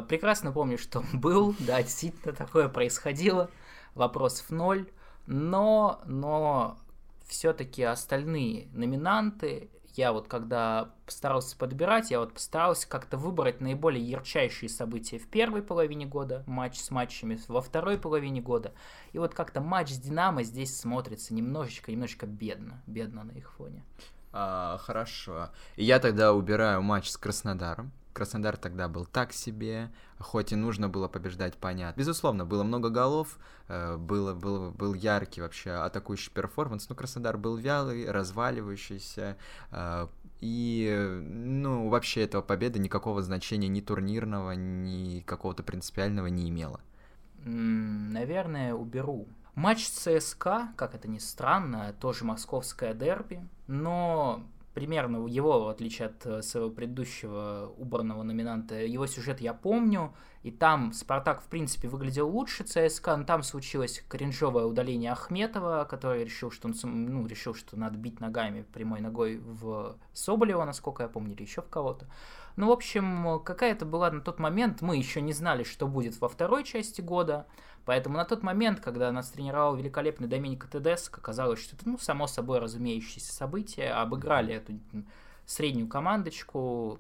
Прекрасно помню, что он был, да, действительно такое происходило, вопросов ноль, но, но все-таки остальные номинанты я вот когда постарался подбирать, я вот постарался как-то выбрать наиболее ярчайшие события в первой половине года, матч с матчами во второй половине года. И вот как-то матч с Динамо здесь смотрится немножечко, немножечко бедно, бедно на их фоне. А, хорошо. Я тогда убираю матч с Краснодаром. Краснодар тогда был так себе, хоть и нужно было побеждать, понятно. Безусловно, было много голов, э, было, было, был яркий вообще атакующий перформанс, но Краснодар был вялый, разваливающийся, э, и, ну, вообще этого победа никакого значения ни турнирного, ни какого-то принципиального не имела. Наверное, уберу. Матч ЦСКА, как это ни странно, тоже московское дерби, но примерно его, в отличие от э, своего предыдущего убранного номинанта, его сюжет я помню, и там Спартак, в принципе, выглядел лучше ЦСКА, но там случилось кринжовое удаление Ахметова, который решил, что он ну, решил, что надо бить ногами, прямой ногой в Соболева, насколько я помню, или еще в кого-то. Ну, в общем, какая-то была на тот момент, мы еще не знали, что будет во второй части года, Поэтому на тот момент, когда нас тренировал великолепный Доминик Тедеско, казалось, что это, ну, само собой разумеющееся событие, обыграли эту среднюю командочку,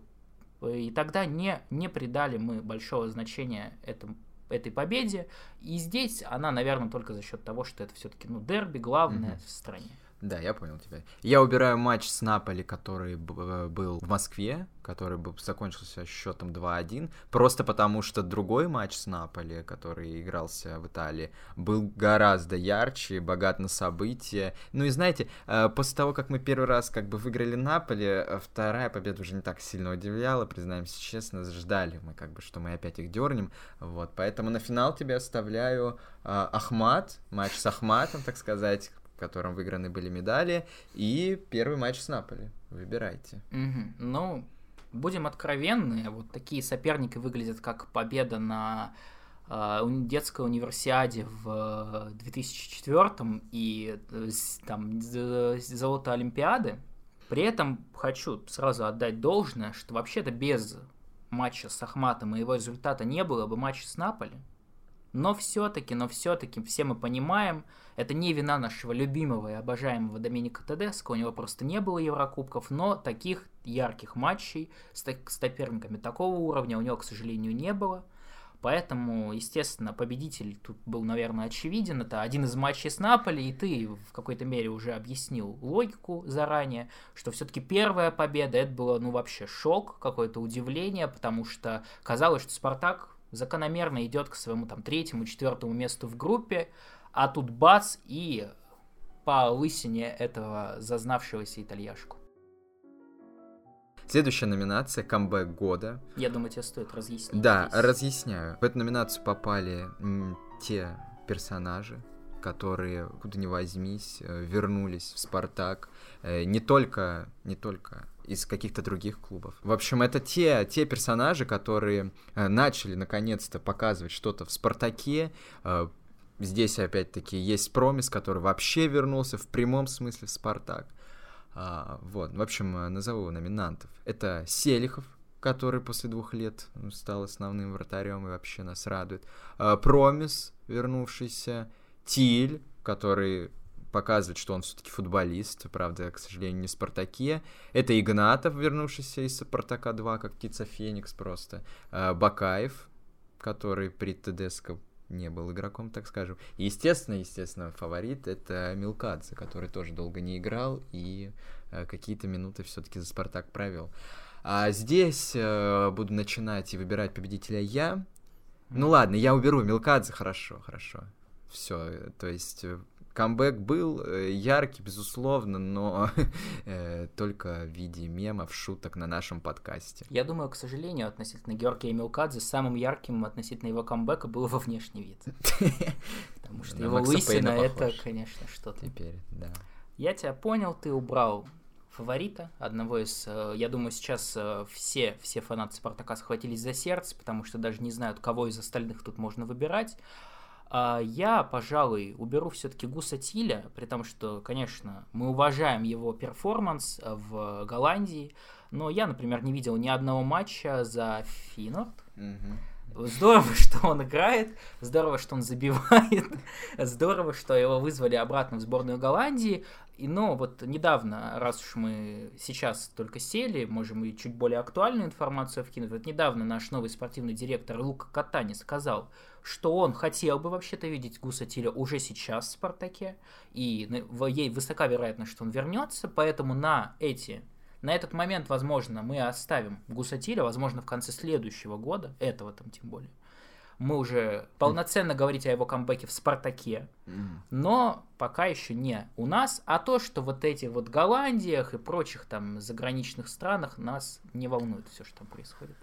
и тогда не, не придали мы большого значения этому, этой победе. И здесь она, наверное, только за счет того, что это все-таки ну, дерби главное mm-hmm. в стране. Да, я понял тебя. Я убираю матч с Наполи, который э, был в Москве, который бы закончился счетом 2-1, просто потому что другой матч с Наполи, который игрался в Италии, был гораздо ярче, богат на события. Ну и знаете, э, после того, как мы первый раз как бы выиграли Наполи, э, вторая победа уже не так сильно удивляла, признаемся честно, ждали мы как бы, что мы опять их дернем, вот, поэтому на финал тебе оставляю Ахмат, матч с Ахматом, так сказать, в котором выиграны были медали, и первый матч с Наполи. Выбирайте. Угу. Ну, будем откровенны, вот такие соперники выглядят как победа на э, детской универсиаде в 2004 и э, там золото Олимпиады. При этом хочу сразу отдать должное, что вообще-то без матча с Ахматом и его результата не было бы матча с Наполи. Но все-таки, но все-таки все мы понимаем, это не вина нашего любимого и обожаемого Доминика Тедеско, у него просто не было Еврокубков, но таких ярких матчей с, с соперниками такого уровня у него, к сожалению, не было. Поэтому, естественно, победитель тут был, наверное, очевиден. Это один из матчей с Наполи, и ты в какой-то мере уже объяснил логику заранее, что все-таки первая победа, это было, ну, вообще шок, какое-то удивление, потому что казалось, что Спартак закономерно идет к своему там третьему, четвертому месту в группе, а тут бац и по лысине этого зазнавшегося итальяшку. Следующая номинация – камбэк года. Я думаю, тебе стоит разъяснить. Да, здесь. разъясняю. В эту номинацию попали те персонажи, которые, куда ни возьмись, э, вернулись в «Спартак». Э, не только, не только из каких-то других клубов. В общем, это те, те персонажи, которые э, начали наконец-то показывать что-то в «Спартаке», Здесь, опять-таки, есть Промис, который вообще вернулся в прямом смысле в «Спартак». А, вот, в общем, назову номинантов. Это Селихов, который после двух лет стал основным вратарем и вообще нас радует. Промис, вернувшийся, Тиль, который показывает, что он все-таки футболист, правда, к сожалению, не в Спартаке. Это Игнатов, вернувшийся из Спартака 2, как птица Феникс просто. А, Бакаев, который при ТДСК не был игроком, так скажем. И, естественно, естественно, фаворит это Милкадзе, который тоже долго не играл и э, какие-то минуты все-таки за Спартак провел. А здесь э, буду начинать и выбирать победителя я. Ну ладно, я уберу Милкадзе, хорошо, хорошо. Все, то есть э, Камбэк был э, яркий, безусловно, но э, только в виде мемов, шуток на нашем подкасте. Я думаю, к сожалению, относительно Георгия Милкадзе, самым ярким относительно его камбэка был его внешний вид. Потому что его лысина — это, конечно, что-то. Теперь, да. Я тебя понял, ты убрал фаворита, одного из, э, я думаю, сейчас все, все фанаты Спартака схватились за сердце, потому что даже не знают, кого из остальных тут можно выбирать. А, я, пожалуй, уберу все-таки Гуса Тиля, при том, что, конечно, мы уважаем его перформанс в Голландии, но я, например, не видел ни одного матча за Финорд. Здорово, что он играет, здорово, что он забивает, здорово, что его вызвали обратно в сборную Голландии. И, ну, вот недавно, раз уж мы сейчас только сели, можем и чуть более актуальную информацию вкинуть. Вот недавно наш новый спортивный директор Лука Катани сказал, что он хотел бы вообще-то видеть Гуса Тиля уже сейчас в «Спартаке», и ей высока вероятность, что он вернется, поэтому на эти на этот момент, возможно, мы оставим Гусатиля, возможно, в конце следующего года, этого там тем более, мы уже полноценно говорить о его камбэке в «Спартаке», но пока еще не у нас, а то, что вот эти вот Голландиях и прочих там заграничных странах нас не волнует все, что там происходит.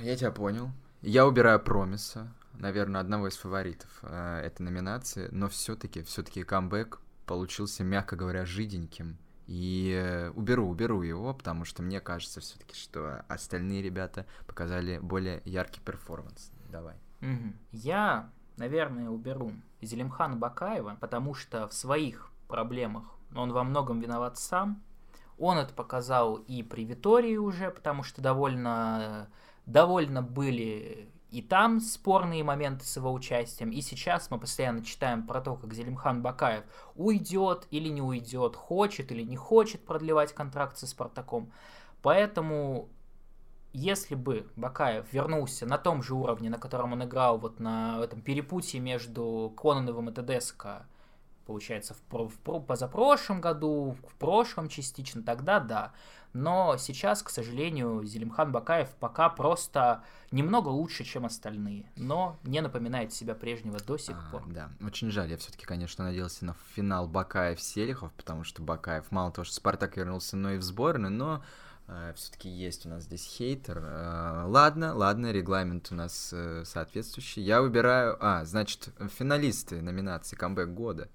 Я тебя понял. Я убираю Промиса, наверное, одного из фаворитов э, этой номинации, но все-таки, все-таки камбэк получился, мягко говоря, жиденьким. И уберу, уберу его, потому что мне кажется все-таки, что остальные ребята показали более яркий перформанс. Давай. Угу. Я, наверное, уберу Зелимхана Бакаева, потому что в своих проблемах он во многом виноват сам. Он это показал и при Витории уже, потому что довольно, довольно были и там спорные моменты с его участием, и сейчас мы постоянно читаем про то, как Зелимхан Бакаев уйдет или не уйдет, хочет или не хочет продлевать контракт со Спартаком. Поэтому, если бы Бакаев вернулся на том же уровне, на котором он играл вот на этом перепутье между Кононовым и ТДСК, получается, в, в, в позапрошлом году, в прошлом частично, тогда да. Но сейчас, к сожалению, Зелимхан Бакаев пока просто немного лучше, чем остальные, но не напоминает себя прежнего до сих а, пор. Да, очень жаль. Я все-таки, конечно, надеялся на финал Бакаев-Селихов, потому что Бакаев мало того, что Спартак вернулся, но и в сборную, но все-таки есть у нас здесь хейтер. Э, ладно, ладно, регламент у нас э, соответствующий. Я выбираю... А, значит, финалисты номинации «Камбэк года»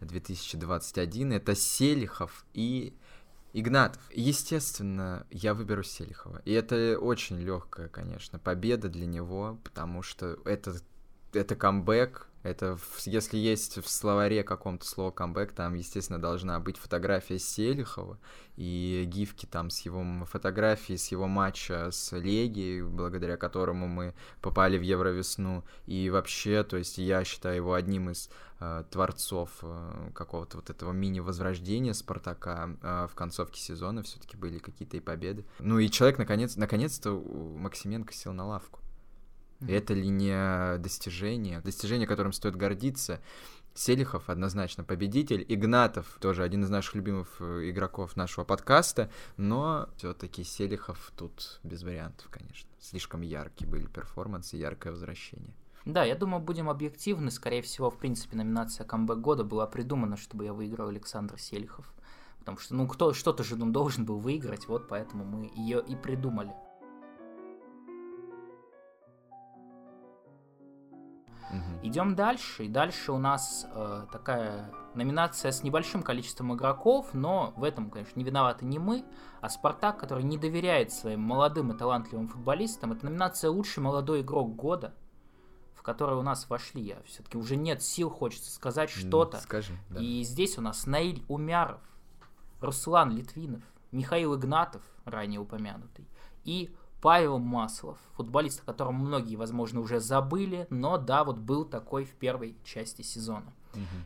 2021 это Селихов и Игнатов. Естественно, я выберу Селихова. И это очень легкая, конечно, победа для него, потому что это, это камбэк, это, если есть в словаре каком-то слово камбэк, там, естественно, должна быть фотография Селихова и гифки там с его фотографией, с его матча с Легией, благодаря которому мы попали в Евровесну. И вообще, то есть я считаю его одним из э, творцов э, какого-то вот этого мини-возрождения Спартака э, в концовке сезона. Все-таки были какие-то и победы. Ну и человек, наконец, наконец-то Максименко сел на лавку. И это ли не достижение, достижение, которым стоит гордиться. Селихов однозначно победитель, Игнатов тоже один из наших любимых э, игроков нашего подкаста, но все-таки Селихов тут без вариантов, конечно. Слишком яркие были перформансы, яркое возвращение. Да, я думаю, будем объективны. Скорее всего, в принципе, номинация камбэк года была придумана, чтобы я выиграл Александр Селихов. Потому что, ну, кто, что-то же он должен был выиграть, вот поэтому мы ее и придумали. Угу. Идем дальше, и дальше у нас э, такая номинация с небольшим количеством игроков, но в этом, конечно, не виноваты не мы, а Спартак, который не доверяет своим молодым и талантливым футболистам. Это номинация «Лучший молодой игрок года», в которой у нас вошли. Я все-таки уже нет сил, хочется сказать что-то. Скажи, да. И здесь у нас Наиль Умяров, Руслан Литвинов, Михаил Игнатов, ранее упомянутый, и Павел Маслов, футболист, о котором многие, возможно, уже забыли, но да, вот был такой в первой части сезона.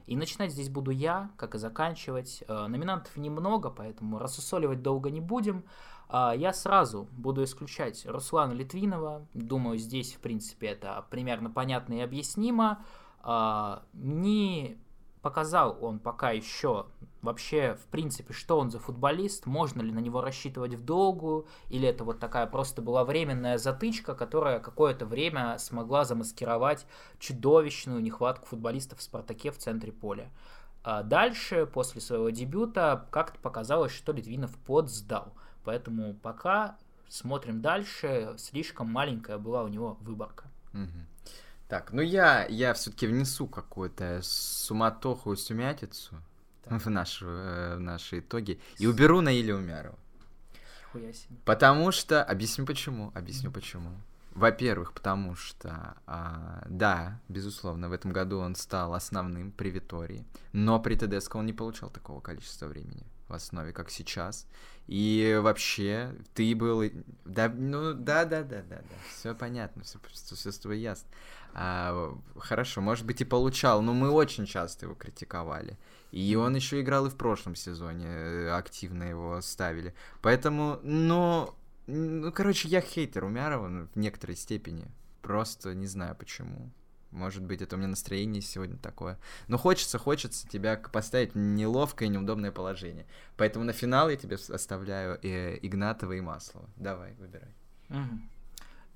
И начинать здесь буду я, как и заканчивать. Э, номинантов немного, поэтому рассусоливать долго не будем. А, я сразу буду исключать Руслана Литвинова. Думаю, здесь, в принципе, это примерно понятно и объяснимо. А, не показал он пока еще вообще, в принципе, что он за футболист, можно ли на него рассчитывать в долгую, или это вот такая просто была временная затычка, которая какое-то время смогла замаскировать чудовищную нехватку футболистов в «Спартаке» в центре поля. А дальше, после своего дебюта, как-то показалось, что Литвинов подсдал. Поэтому пока смотрим дальше, слишком маленькая была у него выборка. Угу. Так, ну я, я все-таки внесу какую-то суматоху и сумятицу так. в, нашу, э, в наши итоги и уберу Наиля Умярова. Потому что... Объясню почему. Объясню почему. Во-первых, потому что, а, да, безусловно, в этом году он стал основным при Витории, но при ТДСК он не получал такого количества времени в основе, как сейчас. И вообще, ты был... Да, ну, да, да, да, да, да. Все понятно, все, все с тобой ясно. А, хорошо, может быть, и получал, но мы очень часто его критиковали. И он еще играл и в прошлом сезоне, э, активно его ставили. Поэтому, ну, ну, короче, я хейтер Умярова в некоторой степени. Просто не знаю почему. Может быть, это у меня настроение сегодня такое. Но хочется, хочется тебя поставить в неловкое и неудобное положение. Поэтому на финал я тебе оставляю э, Игнатова и Маслова. Давай, выбирай. Угу.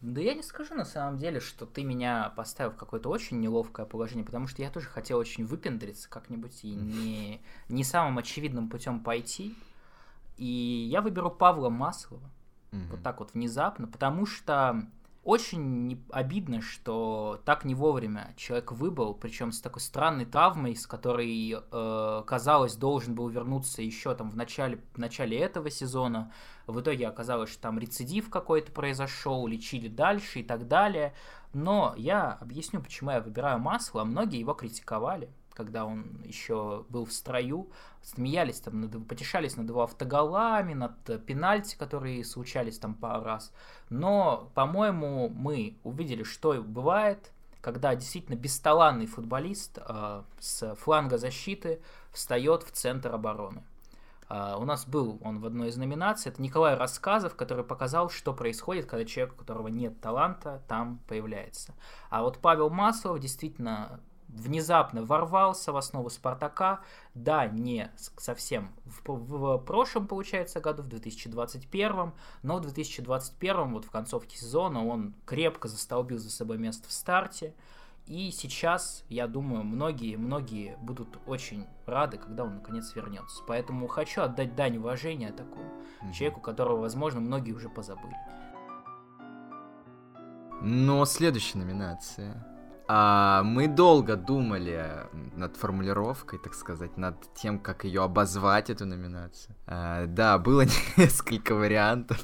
Да я не скажу на самом деле, что ты меня поставил в какое-то очень неловкое положение, потому что я тоже хотел очень выпендриться как-нибудь и не, не самым очевидным путем пойти. И я выберу Павла Маслова. Mm-hmm. Вот так вот внезапно, потому что очень обидно, что так не вовремя человек выбыл, причем с такой странной травмой, с которой, э, казалось, должен был вернуться еще там в начале, в начале этого сезона. В итоге оказалось, что там рецидив какой-то произошел, лечили дальше и так далее. Но я объясню, почему я выбираю масло. Многие его критиковали когда он еще был в строю, смеялись там, над, потешались над его автоголами, над пенальти, которые случались там пару раз. Но, по-моему, мы увидели, что бывает, когда действительно бесталанный футболист э, с фланга защиты встает в центр обороны. Uh, у нас был он в одной из номинаций, это Николай Рассказов, который показал, что происходит, когда человек, у которого нет таланта, там появляется. А вот Павел Маслов действительно внезапно ворвался в основу Спартака, да, не совсем в, в, в прошлом, получается, году, в 2021, но в 2021, вот в концовке сезона, он крепко застолбил за собой место в старте, и сейчас, я думаю, многие-многие будут очень рады, когда он наконец вернется. Поэтому хочу отдать дань уважения такому mm-hmm. человеку, которого, возможно, многие уже позабыли. Но следующая номинация а, мы долго думали над формулировкой, так сказать, над тем, как ее обозвать, эту номинацию. А, да, было несколько вариантов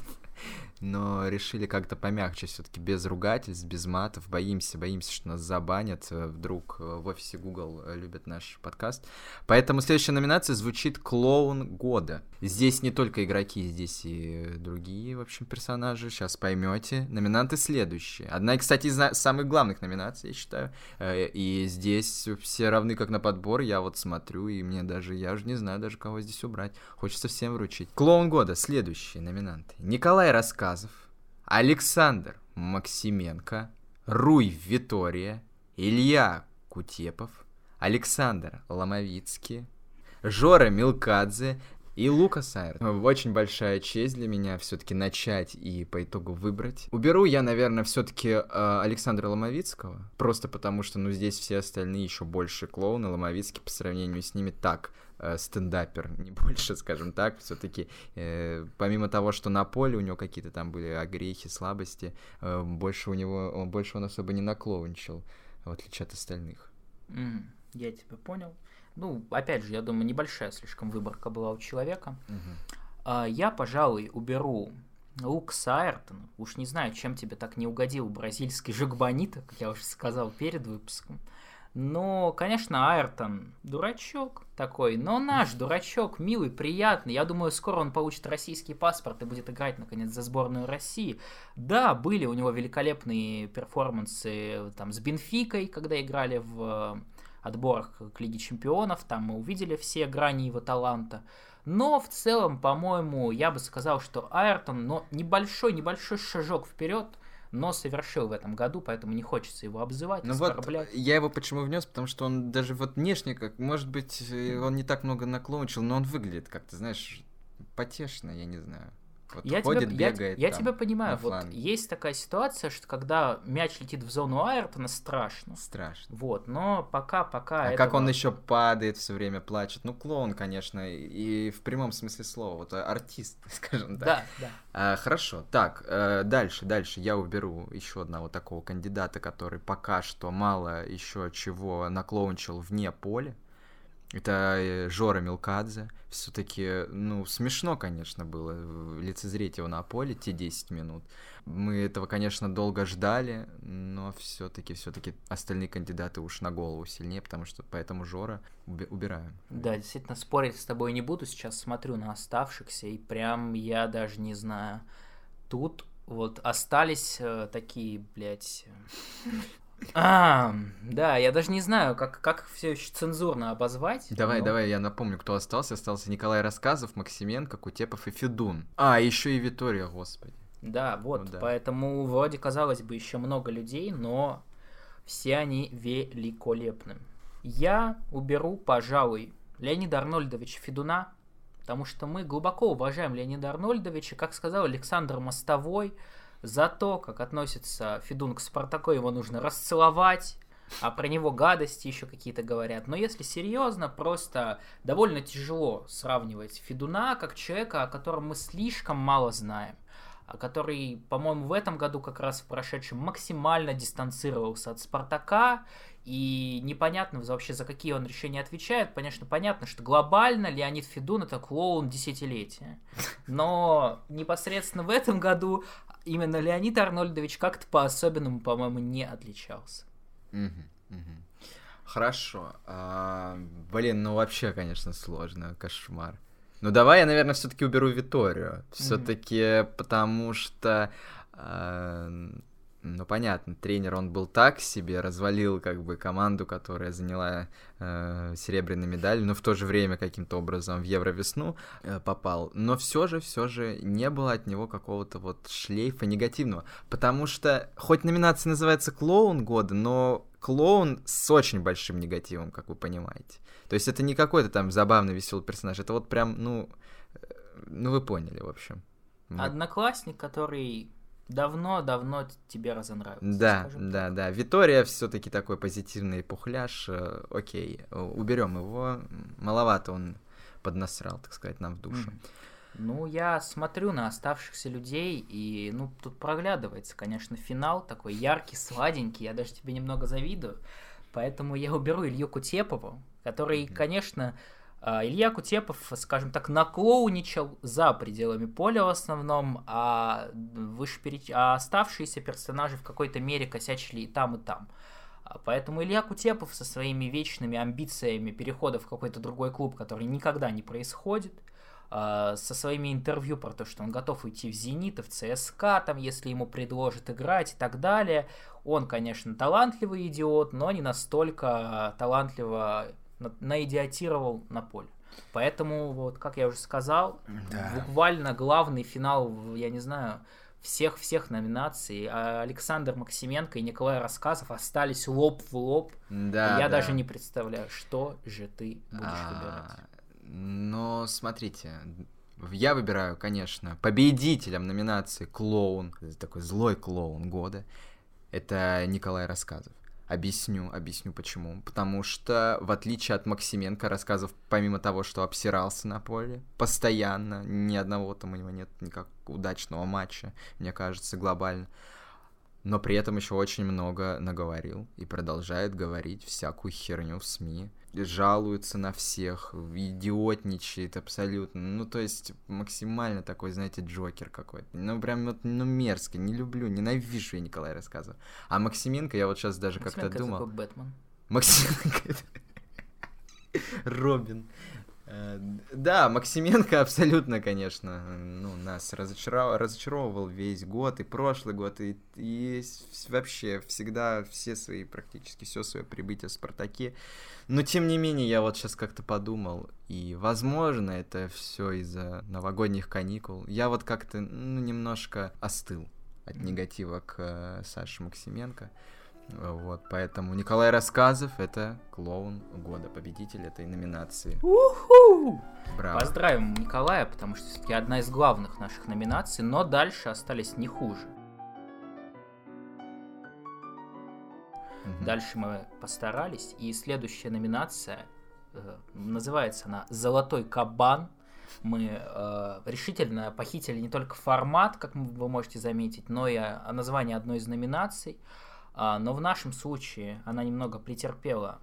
но решили как-то помягче все-таки, без ругательств, без матов. Боимся, боимся, что нас забанят. Э, вдруг э, в офисе Google э, любят наш подкаст. Поэтому следующая номинация звучит «Клоун года». Здесь не только игроки, здесь и другие, в общем, персонажи. Сейчас поймете. Номинанты следующие. Одна, кстати, из самых главных номинаций, я считаю. И здесь все равны как на подбор. Я вот смотрю, и мне даже, я уже не знаю даже, кого здесь убрать. Хочется всем вручить. «Клоун года» следующие номинанты. Николай Раска Рассказов, Александр Максименко, Руй Витория, Илья Кутепов, Александр Ломовицкий, Жора Милкадзе и Лука Сайр. Очень большая честь для меня все-таки начать и по итогу выбрать. Уберу я, наверное, все-таки э, Александра Ломовицкого, просто потому что, ну, здесь все остальные еще больше клоуны, Ломовицкий по сравнению с ними так стендапер, не больше, скажем так. Все-таки, э, помимо того, что на поле у него какие-то там были огрехи, слабости, э, больше у него, он, больше он особо не наклоунчил, в отличие от остальных. Mm, я тебя понял. Ну, опять же, я думаю, небольшая слишком выборка была у человека. Mm-hmm. А, я, пожалуй, уберу Лук Сайртон. Уж не знаю, чем тебе так не угодил бразильский Жигбанита, как я уже сказал перед выпуском. Но, конечно, Айртон дурачок такой, но наш дурачок, милый, приятный. Я думаю, скоро он получит российский паспорт и будет играть, наконец, за сборную России. Да, были у него великолепные перформансы там с Бенфикой, когда играли в отборах к Лиге Чемпионов, там мы увидели все грани его таланта. Но в целом, по-моему, я бы сказал, что Айртон, но небольшой-небольшой шажок вперед – но совершил в этом году, поэтому не хочется его обзывать, ну оскорблять. Вот я его почему внес, потому что он даже вот внешне, как, может быть, э, он не так много наклончил, но он выглядит как-то, знаешь, потешно, я не знаю. Вот я ходит, тебя, бегает. Я, я тебя понимаю. Вот есть такая ситуация, что когда мяч летит в зону Айртона, страшно. Страшно. Вот, но пока, пока. А этого... как он еще падает все время, плачет. Ну, клоун, конечно, и в прямом смысле слова. Вот артист, скажем так. Да, да. А, хорошо. Так, э, дальше, дальше. Я уберу еще одного такого кандидата, который пока что мало еще чего наклоунчил вне поля. Это э, Жора Милкадзе. Все-таки, ну, смешно, конечно, было лицезреть его на поле те 10 минут. Мы этого, конечно, долго ждали, но все-таки, все-таки остальные кандидаты уж на голову сильнее, потому что поэтому Жора убираем. Да, действительно, спорить с тобой не буду. Сейчас смотрю на оставшихся, и прям я даже не знаю. Тут вот остались э, такие, блядь, а, да, я даже не знаю, как, как все еще цензурно обозвать. Давай, но... давай, я напомню, кто остался. Остался Николай Рассказов, Максименко, Кутепов и Федун. А, еще и Витория, господи. Да, вот, ну, да. поэтому вроде казалось бы еще много людей, но все они великолепны. Я уберу, пожалуй, Леонида Арнольдовича Федуна, потому что мы глубоко уважаем Леонида Арнольдовича, как сказал Александр Мостовой, за то, как относится Федун к Спартаку, его нужно расцеловать, а про него гадости еще какие-то говорят. Но если серьезно, просто довольно тяжело сравнивать Федуна как человека, о котором мы слишком мало знаем а который, по-моему, в этом году как раз в прошедшем максимально дистанцировался от Спартака, и непонятно вообще, за какие он решения отвечает. Конечно, понятно, что глобально Леонид Федун это клоун десятилетия. Но непосредственно в этом году именно Леонид Арнольдович как-то по-особенному, по-моему, не отличался. Хорошо. А, блин, ну вообще, конечно, сложно, кошмар. Ну давай я, наверное, все-таки уберу Виторию. Все-таки mm-hmm. потому что э, ну, понятно, тренер, он был так себе, развалил как бы команду, которая заняла э, серебряную медаль, но в то же время каким-то образом в Евровесну э, попал. Но все же, все же не было от него какого-то вот шлейфа негативного. Потому что, хоть номинация называется «Клоун года», но клоун с очень большим негативом, как вы понимаете. То есть это не какой-то там забавный, веселый персонаж, это вот прям, ну, э, ну вы поняли, в общем. Одноклассник, который давно-давно тебе разонравился. Да, да, так. да. Витория все-таки такой позитивный пухляш. Э, окей, уберем его. Маловато он поднасрал, так сказать, нам в душу. Mm. Ну, я смотрю на оставшихся людей, и, ну, тут проглядывается, конечно, финал такой яркий, сладенький, я даже тебе немного завидую. Поэтому я уберу Илью Кутепову, который, конечно, Илья Кутепов, скажем так, наклоуничал за пределами поля в основном, а, вышепереч... а оставшиеся персонажи в какой-то мере косячили и там, и там. А, поэтому Илья Кутепов со своими вечными амбициями перехода в какой-то другой клуб, который никогда не происходит, со своими интервью про то, что он готов уйти в «Зенит» в ЦСКА, там, если ему предложат играть и так далее. Он, конечно, талантливый идиот, но не настолько талантливо наидиотировал на поле. Поэтому, вот, как я уже сказал, да. буквально главный финал, я не знаю, всех-всех номинаций. А Александр Максименко и Николай Рассказов остались лоб в лоб. Да, я да. даже не представляю, что же ты будешь а, выбирать. Но смотрите, я выбираю, конечно, победителем номинации клоун, такой злой клоун года. Это Николай Рассказов. Объясню, объясню почему. Потому что, в отличие от Максименко, рассказов, помимо того, что обсирался на поле, постоянно, ни одного там у него нет никак удачного матча, мне кажется, глобально, но при этом еще очень много наговорил и продолжает говорить всякую херню в СМИ жалуется на всех, идиотничает абсолютно. Ну, то есть, максимально такой, знаете, Джокер какой-то. Ну, прям вот, ну, мерзко, не люблю, ненавижу я Николая рассказывал. А Максименко, я вот сейчас даже как-то думал... Бэтмен. Максименко... Робин. Э, да, Максименко абсолютно, конечно, ну, нас разочаровал, разочаровывал весь год, и прошлый год, и, и вообще всегда все свои, практически все свое прибытие в Спартаке. Но, тем не менее, я вот сейчас как-то подумал, и, возможно, это все из-за новогодних каникул. Я вот как-то, ну, немножко остыл от негатива к э, Саше Максименко. Вот, поэтому Николай Рассказов — это клоун года, победитель этой номинации. Уху! Браво. Поздравим Николая, потому что все-таки одна из главных наших номинаций, но дальше остались не хуже. Угу. Дальше мы постарались, и следующая номинация э, называется она «Золотой кабан». Мы э, решительно похитили не только формат, как вы можете заметить, но и а, название одной из номинаций – но в нашем случае она немного претерпела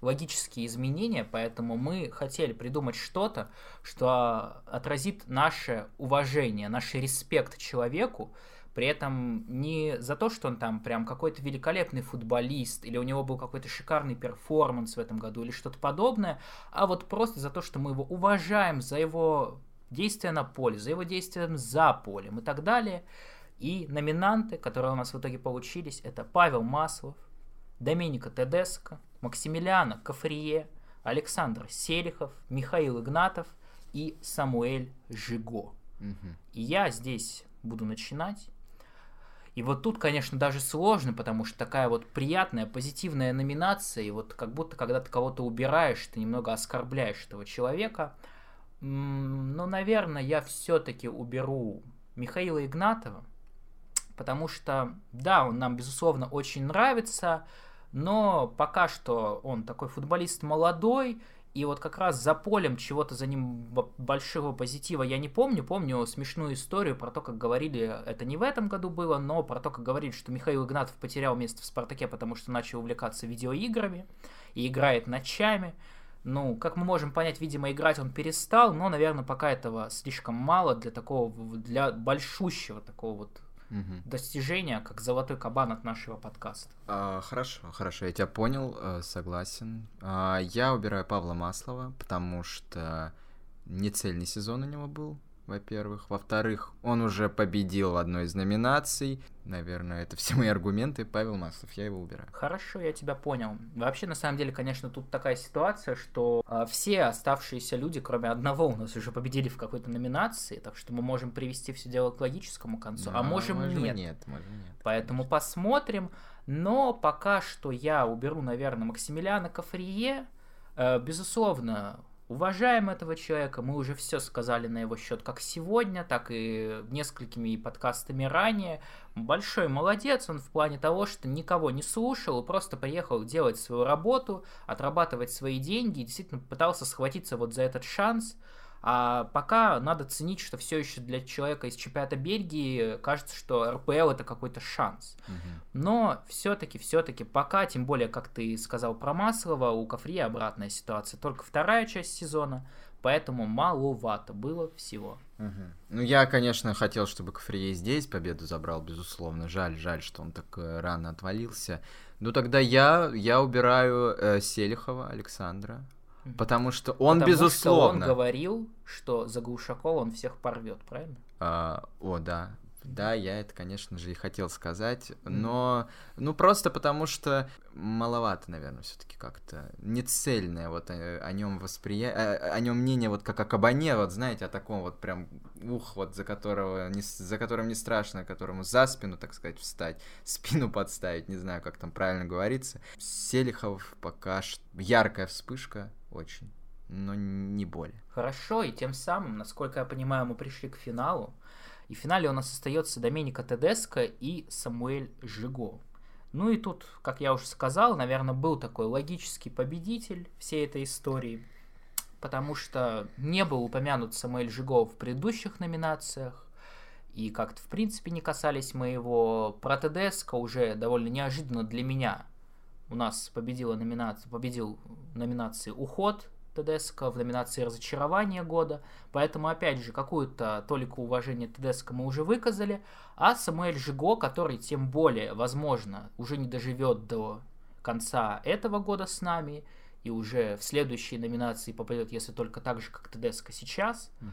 логические изменения, поэтому мы хотели придумать что-то, что отразит наше уважение, наш респект человеку, при этом не за то, что он там прям какой-то великолепный футболист, или у него был какой-то шикарный перформанс в этом году, или что-то подобное, а вот просто за то, что мы его уважаем за его действия на поле, за его действия за полем и так далее. И номинанты, которые у нас в итоге получились, это Павел Маслов, Доминика Тедеско, Максимилиана Кафрие, Александр Селихов, Михаил Игнатов и Самуэль Жиго. Угу. И я здесь буду начинать. И вот тут, конечно, даже сложно, потому что такая вот приятная, позитивная номинация, и вот как будто когда ты кого-то убираешь, ты немного оскорбляешь этого человека. Но, наверное, я все-таки уберу Михаила Игнатова, потому что, да, он нам, безусловно, очень нравится, но пока что он такой футболист молодой, и вот как раз за полем чего-то за ним большого позитива я не помню. Помню смешную историю про то, как говорили, это не в этом году было, но про то, как говорили, что Михаил Игнатов потерял место в «Спартаке», потому что начал увлекаться видеоиграми и играет ночами. Ну, как мы можем понять, видимо, играть он перестал, но, наверное, пока этого слишком мало для такого, для большущего такого вот угу. достижения, как золотой кабан от нашего подкаста. А, хорошо, хорошо, я тебя понял, э, согласен. А, я убираю Павла Маслова, потому что не цельный сезон у него был, во-первых. Во-вторых, он уже победил в одной из номинаций. Наверное, это все мои аргументы. Павел Маслов, я его убираю. Хорошо, я тебя понял. Вообще, на самом деле, конечно, тут такая ситуация, что э, все оставшиеся люди, кроме одного, у нас уже победили в какой-то номинации, так что мы можем привести все дело к логическому концу, а Но, а можем, можем нет. нет. Можем нет. Поэтому конечно. посмотрим. Но пока что я уберу, наверное, Максимилиана Кафрие. Э, безусловно, Уважаем этого человека, мы уже все сказали на его счет как сегодня, так и несколькими подкастами ранее. Большой молодец он в плане того, что никого не слушал, просто приехал делать свою работу, отрабатывать свои деньги и действительно пытался схватиться вот за этот шанс – а пока надо ценить, что все еще для человека из чемпионата Бельгии кажется, что РПЛ это какой-то шанс. Угу. Но все-таки, все-таки пока, тем более, как ты сказал про Маслова, у Кафрия обратная ситуация. Только вторая часть сезона, поэтому маловато было всего. Угу. Ну, я, конечно, хотел, чтобы Кафрие здесь победу забрал, безусловно. Жаль, жаль, что он так э, рано отвалился. Ну, тогда я, я убираю э, Селихова Александра. Потому что он, Потому безусловно... Что он говорил, что за Глушакова он всех порвет, правильно? А, о, да. Да, я это, конечно же, и хотел сказать, но, ну, просто потому что маловато, наверное, все-таки как-то нецельное вот о, о нем восприятие, о, о нем мнение вот как о кабане, вот знаете, о таком вот прям ух, вот за которого, не, за которым не страшно, которому за спину, так сказать, встать, спину подставить, не знаю, как там правильно говорится. Селихов пока что яркая вспышка, очень, но не более. Хорошо, и тем самым, насколько я понимаю, мы пришли к финалу. И в финале у нас остается Доменико Тедеско и Самуэль Жиго. Ну и тут, как я уже сказал, наверное, был такой логический победитель всей этой истории, потому что не был упомянут Самуэль Жиго в предыдущих номинациях, и как-то в принципе не касались моего. Про Тедеско уже довольно неожиданно для меня у нас победила номинация, победил номинации «Уход», ТДСК в номинации «Разочарование года», поэтому, опять же, какую-то толику уважения ТДСК мы уже выказали, а Самуэль Жиго, который тем более, возможно, уже не доживет до конца этого года с нами, и уже в следующие номинации попадет, если только так же, как Тедеско сейчас. Угу.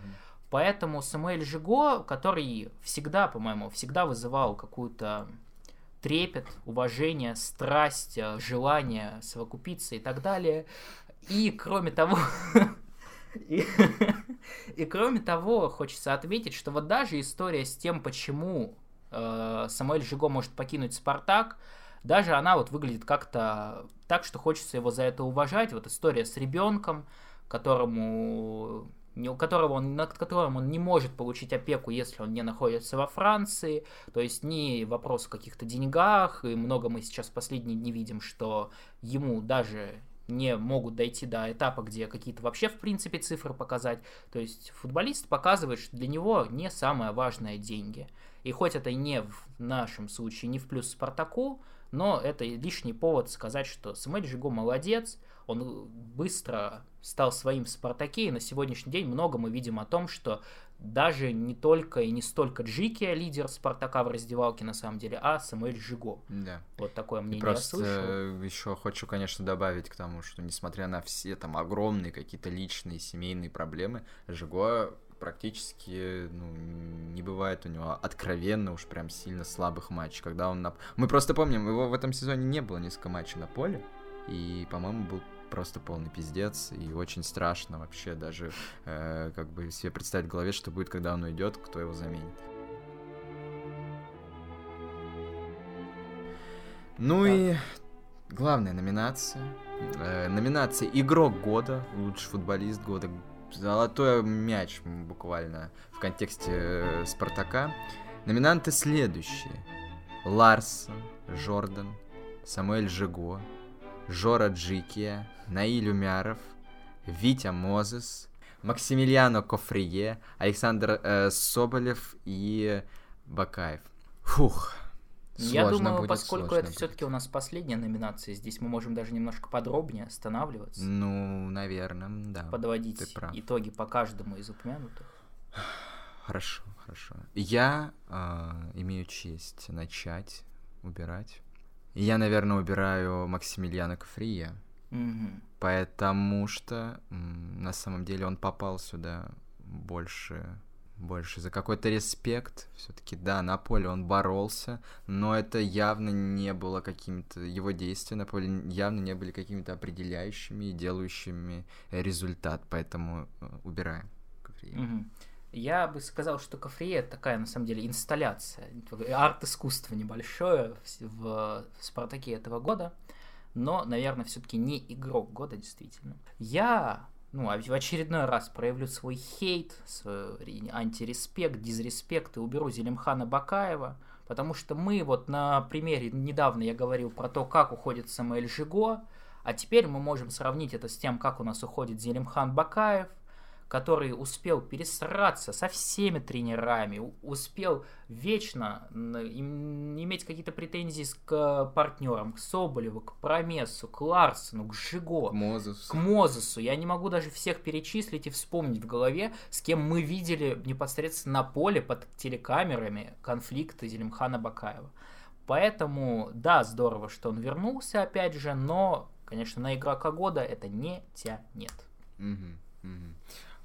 Поэтому Самуэль Жиго, который всегда, по-моему, всегда вызывал какую-то трепет, уважение, страсть, э, желание совокупиться и так далее. И кроме того, и, кроме того, хочется отметить, что вот даже история с тем, почему э, Самуэль Жиго может покинуть Спартак, даже она вот выглядит как-то так, что хочется его за это уважать. Вот история с ребенком, которому у которого он, над которым он не может получить опеку, если он не находится во Франции. То есть не вопрос о каких-то деньгах, и много мы сейчас в последние дни видим, что ему даже не могут дойти до этапа, где какие-то вообще в принципе цифры показать. То есть футболист показывает, что для него не самое важное деньги. И хоть это не в нашем случае не в плюс Спартаку, но это лишний повод сказать, что Самуэль Жиго молодец, он быстро стал своим в Спартаке, и на сегодняшний день много мы видим о том, что даже не только и не столько Джики лидер Спартака в раздевалке на самом деле, а Самуэль Жиго. Да. Вот такое мнение Просто я слышал. еще хочу, конечно, добавить к тому, что несмотря на все там огромные какие-то личные семейные проблемы, Жиго практически ну, не бывает у него откровенно уж прям сильно слабых матчей, когда он на... Мы просто помним, его в этом сезоне не было несколько матчей на поле, и, по-моему, был просто полный пиздец и очень страшно вообще даже э, как бы себе представить в голове, что будет, когда он уйдет, кто его заменит. Ну да. и главная номинация. Э, номинация Игрок года, лучший футболист года, золотой мяч буквально в контексте э, Спартака. Номинанты следующие. Ларсон, Жордан, Самуэль Жиго, Жора Джикия, Наиль Умяров, Витя Мозес, Максимилиано Кофрие, Александр э, Соболев и Бакаев. Фух. Я думаю, будет, поскольку это все-таки у нас последняя номинация, здесь мы можем даже немножко подробнее останавливаться. Ну, наверное, да. Подводить итоги по каждому из упомянутых. Хорошо, хорошо. Я э, имею честь начать убирать. Я, наверное, убираю Максимилиана Кофрия. Угу. Потому что на самом деле он попал сюда больше больше за какой-то респект. Все-таки, да, на поле он боролся, но это явно не было каким-то... Его действия на поле явно не были какими-то определяющими и делающими результат, поэтому э, убираем. Угу. Я бы сказал, что Кафрие это такая, на самом деле, инсталляция, арт-искусство небольшое в Спартаке этого года но, наверное, все-таки не игрок года, действительно. Я ну, а в очередной раз проявлю свой хейт, свой антиреспект, дизреспект и уберу Зелимхана Бакаева, потому что мы вот на примере, недавно я говорил про то, как уходит Самуэль Жиго, а теперь мы можем сравнить это с тем, как у нас уходит Зелимхан Бакаев, который успел пересраться со всеми тренерами, успел вечно иметь какие-то претензии к партнерам, к Соболеву, к Промесу, к Ларсону, к Жиго, к Мозесу. к Мозесу. Я не могу даже всех перечислить и вспомнить в голове, с кем мы видели непосредственно на поле под телекамерами конфликты Зелимхана Бакаева. Поэтому, да, здорово, что он вернулся, опять же, но, конечно, на игрока года это не тянет. Угу, угу.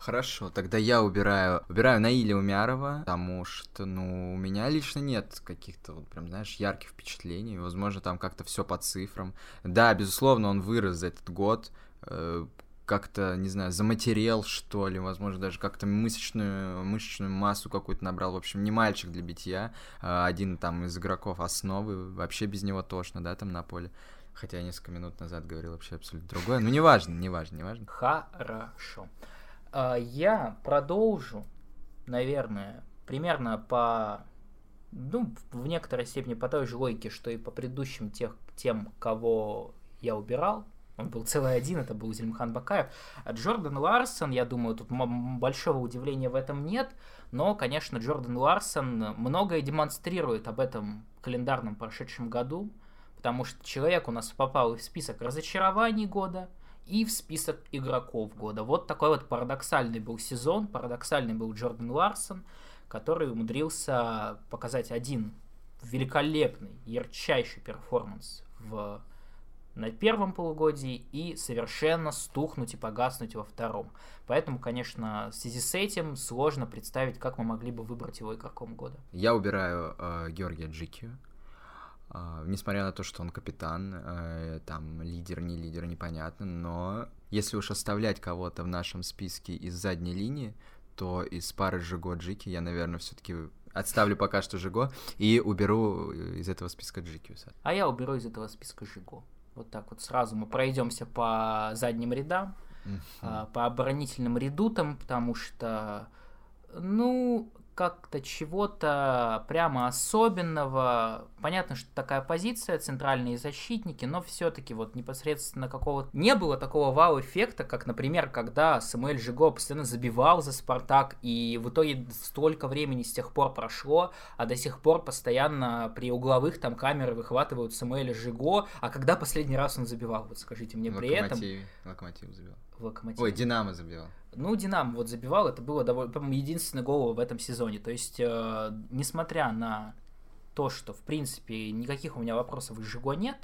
Хорошо, тогда я убираю, убираю Наиля Умярова, потому что, ну, у меня лично нет каких-то, вот прям, знаешь, ярких впечатлений. Возможно, там как-то все по цифрам. Да, безусловно, он вырос за этот год, э, как-то, не знаю, заматерел, что ли, возможно, даже как-то мышечную, мышечную массу какую-то набрал. В общем, не мальчик для битья, а один там из игроков основы, вообще без него тошно, да, там на поле. Хотя я несколько минут назад говорил вообще абсолютно другое. Ну, неважно, неважно, неважно. Хорошо. А, я продолжу, наверное, примерно по, ну, в некоторой степени по той же логике, что и по предыдущим тех, тем, кого я убирал. Он был целый один, это был Зельмхан Бакаев. А Джордан Ларсон, я думаю, тут большого удивления в этом нет, но, конечно, Джордан Ларсон многое демонстрирует об этом календарном прошедшем году, потому что человек у нас попал в список разочарований года – и в список игроков года. Вот такой вот парадоксальный был сезон, парадоксальный был Джордан Ларсон, который умудрился показать один великолепный, ярчайший перформанс в на первом полугодии и совершенно стухнуть и погаснуть во втором. Поэтому, конечно, в связи с этим сложно представить, как мы могли бы выбрать его игроком года. Я убираю э, Георгия Джикию. Uh, несмотря на то, что он капитан, uh, там лидер, не лидер, непонятно, но если уж оставлять кого-то в нашем списке из задней линии, то из пары Жиго Джики я, наверное, все-таки отставлю пока что Жиго и уберу из этого списка Джикиуса. А я уберу из этого списка Жиго. Вот так вот сразу мы пройдемся по задним рядам, uh-huh. по оборонительным редутам, потому что, ну, как-то чего-то прямо особенного. Понятно, что такая позиция, центральные защитники, но все-таки вот непосредственно какого-то... Не было такого вау-эффекта, как, например, когда Самуэль Жиго постоянно забивал за Спартак, и в итоге столько времени с тех пор прошло, а до сих пор постоянно при угловых там камеры выхватывают Самуэля Жиго, а когда последний раз он забивал, вот скажите мне при этом... Локомотив забивал. Локомотив. Ой, Динамо забивал. Ну, Динамо вот забивал, это было, довольно, по-моему, единственный гол в этом сезоне. То есть, э, несмотря на то, что, в принципе, никаких у меня вопросов из Жиго нет,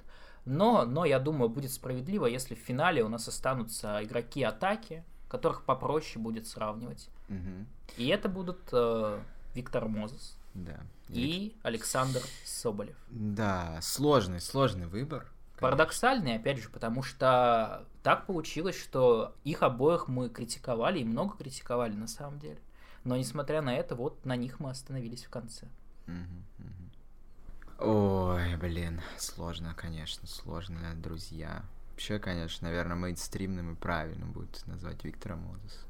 но, но я думаю, будет справедливо, если в финале у нас останутся игроки атаки, которых попроще будет сравнивать. Угу. И это будут э, Виктор Мозес да. и Александр Соболев. Да, сложный, сложный выбор. Парадоксальный, опять же, потому что так получилось, что их обоих мы критиковали, и много критиковали на самом деле. Но несмотря на это, вот на них мы остановились в конце. Ой, блин, сложно, конечно, сложно, друзья. Вообще, конечно, наверное, мейнстримным и правильно будет назвать Виктора Мозес.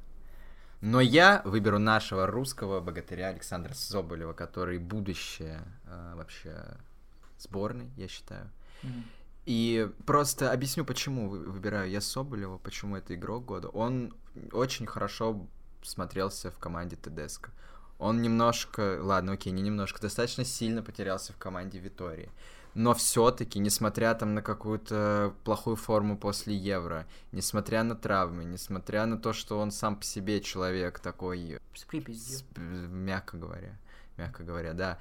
Но я выберу нашего русского богатыря Александра Соболева, который будущее э, вообще сборной, я считаю. Mm-hmm. И просто объясню, почему выбираю я Соболева, почему это игрок года. Он очень хорошо смотрелся в команде Тедеско. Он немножко, ладно, окей, не немножко, достаточно сильно потерялся в команде Витории. Но все-таки, несмотря там на какую-то плохую форму после Евро, несмотря на травмы, несмотря на то, что он сам по себе человек такой, с, мягко говоря, мягко говоря, да,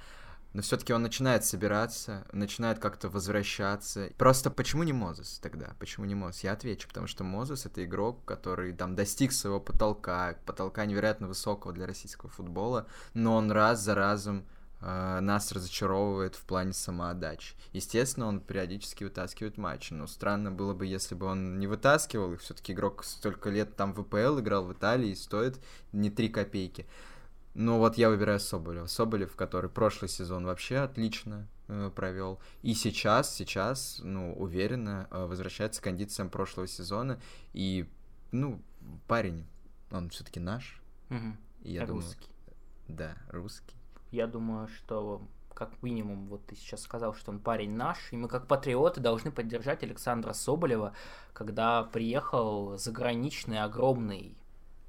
но все-таки он начинает собираться, начинает как-то возвращаться. Просто почему не Мозес тогда? Почему не Мозес? Я отвечу, потому что Мозес это игрок, который там достиг своего потолка, потолка невероятно высокого для российского футбола, но он раз за разом э, нас разочаровывает в плане самоотдачи. Естественно, он периодически вытаскивает матчи, но странно было бы, если бы он не вытаскивал их. Все-таки игрок столько лет там в ВПЛ играл в Италии и стоит не 3 копейки. Ну вот я выбираю Соболева. Соболев, который прошлый сезон вообще отлично э, провел. И сейчас, сейчас, ну, уверенно э, возвращается к кондициям прошлого сезона. И, ну, парень, он все-таки наш. Угу. И я русский. Думаю, да, русский. Я думаю, что как минимум, вот ты сейчас сказал, что он парень наш, и мы как патриоты должны поддержать Александра Соболева, когда приехал заграничный огромный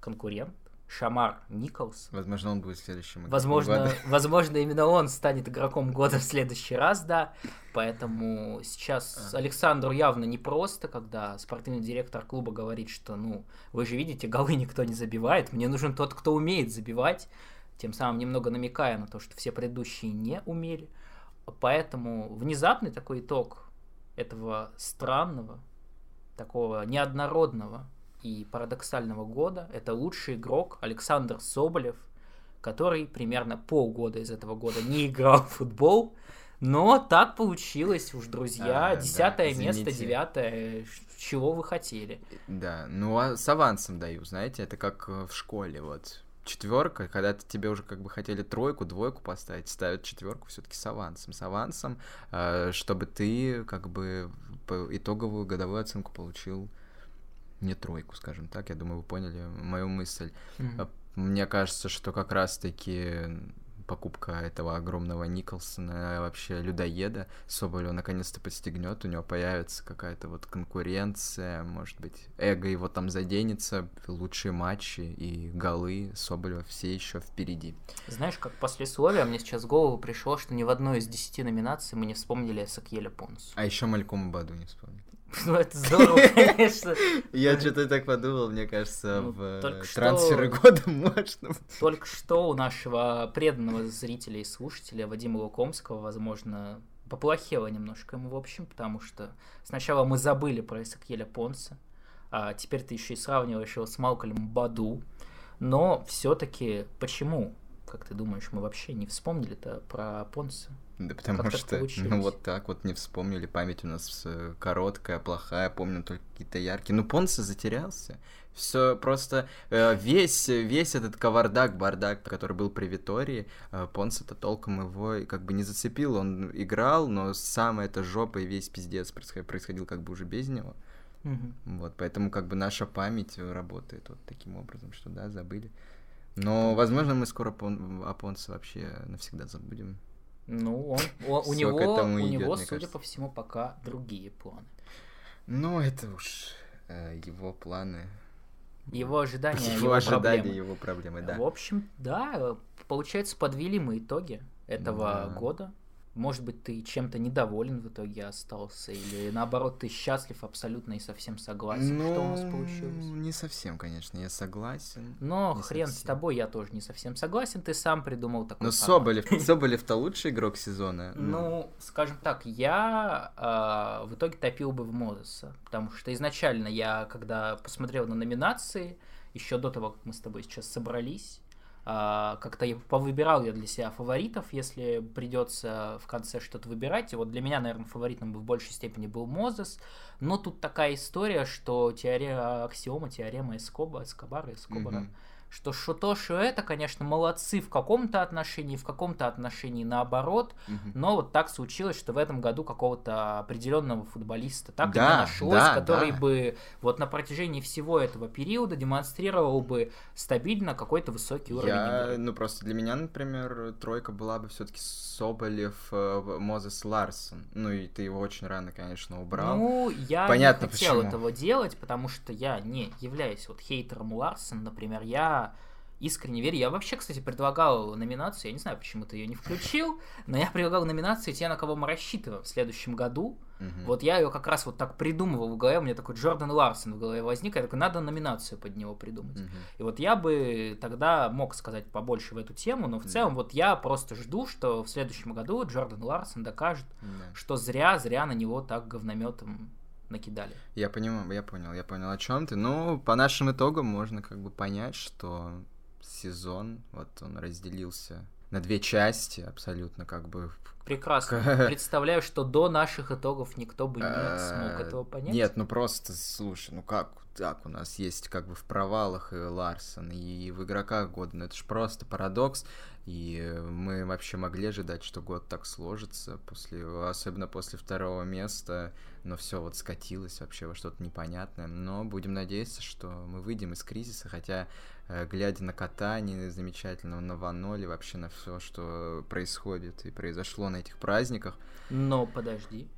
конкурент, Шамар Николс. Возможно, он будет следующим игроком возможно, года. Возможно, именно он станет игроком года в следующий раз, да. Поэтому сейчас а. Александру явно непросто, когда спортивный директор клуба говорит, что, ну, вы же видите, голы никто не забивает, мне нужен тот, кто умеет забивать, тем самым немного намекая на то, что все предыдущие не умели. Поэтому внезапный такой итог этого странного, такого неоднородного и парадоксального года это лучший игрок Александр Соболев, который примерно полгода из этого года не играл в футбол, но так получилось уж, друзья. А, Десятое да, место, девятое. Чего вы хотели? Да, ну а с авансом даю, знаете, это как в школе, вот. Четверка, когда тебе уже как бы хотели тройку, двойку поставить, ставят четверку все-таки с авансом. С авансом, э, чтобы ты как бы итоговую годовую оценку получил не тройку, скажем так. Я думаю, вы поняли мою мысль. Mm-hmm. Мне кажется, что как раз-таки покупка этого огромного Николсона, вообще людоеда, Соболева наконец-то подстегнет, у него появится какая-то вот конкуренция, может быть, эго его там заденется, лучшие матчи и голы Соболева все еще впереди. Знаешь, как послесловие, мне сейчас в голову пришло, что ни в одной из десяти номинаций мы не вспомнили Сакьеля Понсу. А еще Малькома Баду не вспомнили. Ну, это здорово, конечно. Я что-то так подумал, мне кажется, ну, в трансферы года можно. Только что у нашего преданного зрителя и слушателя Вадима Лукомского, возможно, поплохело немножко ему, в общем, потому что сначала мы забыли про Исакеля Понса, а теперь ты еще и сравниваешь его с Малкольмом Баду, но все-таки почему, как ты думаешь, мы вообще не вспомнили-то про Понса? Да потому что, получилось? ну вот так вот не вспомнили, память у нас э, короткая, плохая, помню только какие-то яркие. Ну, Понса затерялся. Все просто э, весь, весь этот кавардак, бардак, который был при Витории, э, Понса-то толком его как бы не зацепил. Он играл, но самая эта жопа и весь пиздец происходил, как бы уже без него. Мгм. Вот, поэтому как бы наша память работает вот таким образом, что да, забыли. Но, возможно, мы скоро Пон- о Понсе вообще навсегда забудем. Ну, он, о- у него, у идёт, него, судя кажется. по всему, пока другие планы. Ну, это уж э, его планы. Его ожидания, Его его ожидания, проблемы. его проблемы, да. В общем, да, получается, подвели мы итоги этого Да. года. Может быть, ты чем-то недоволен в итоге остался, или наоборот, ты счастлив абсолютно и совсем согласен, что у нас Ну, получилось. Не совсем, конечно, я согласен. Но не хрен с совсем. тобой, я тоже не совсем согласен, ты сам придумал такой Но. Соболев, Соболев-то лучший игрок сезона. Ну, скажем так, я а, в итоге топил бы в Мозеса, потому что изначально я, когда посмотрел на номинации, еще до того, как мы с тобой сейчас собрались, как-то я повыбирал я для себя фаворитов, если придется в конце что-то выбирать. И вот для меня, наверное, фаворитом бы в большей степени был Мозес. Но тут такая история, что теорема аксиома, теорема Эскоба, Эскобара, Эскобара, Мгм. Что что то, что это, конечно, молодцы в каком-то отношении, в каком-то отношении наоборот, Мгм. но вот так случилось, что в этом году какого-то определенного футболиста так и Да, не нашлось, да, который да. бы вот на протяжении всего этого периода демонстрировал бы стабильно какой-то высокий уровень Я, игры. ну просто для меня, например, тройка была бы все-таки Соболев, э, Мозес, Ларсон. Ну и ты его очень рано, конечно, убрал. Ну, я Понятно, не хотел почему. этого делать, потому что я не являюсь вот хейтером Ларсон, например, я искренне верю. Я вообще, кстати, предлагал номинацию, я не знаю, почему ты ее не включил, но я предлагал номинацию те, на кого мы рассчитываем в следующем году. Мгм. Вот я ее как раз вот так придумывал в голове, у меня такой Джордан Ларсон в голове возник, я такой, надо номинацию под него придумать. Мгм. И вот я бы тогда мог сказать побольше в эту тему, но в Да. целом вот я просто жду, что в следующем году Джордан Ларсон докажет, Да. что зря-зря на него так говнометом накидали. Я понимаю, я понял, я понял, о чем ты. Ну, по нашим итогам можно как бы понять, что сезон, вот он разделился на две части, абсолютно как бы. Прекрасно. Представляю, что до наших итогов никто бы не смог Э, этого понять. Нет, ну просто, слушай, ну как так у нас есть как бы в провалах и Ларсон, и в игроках года, ну это же просто парадокс, и мы вообще могли ожидать, что год так сложится, после, особенно после второго места, но все вот скатилось вообще во что-то непонятное, но будем надеяться, что мы выйдем из кризиса, хотя глядя на катание замечательного, на Ваноле, вообще на все, что происходит и произошло на этих праздниках, Но подожди.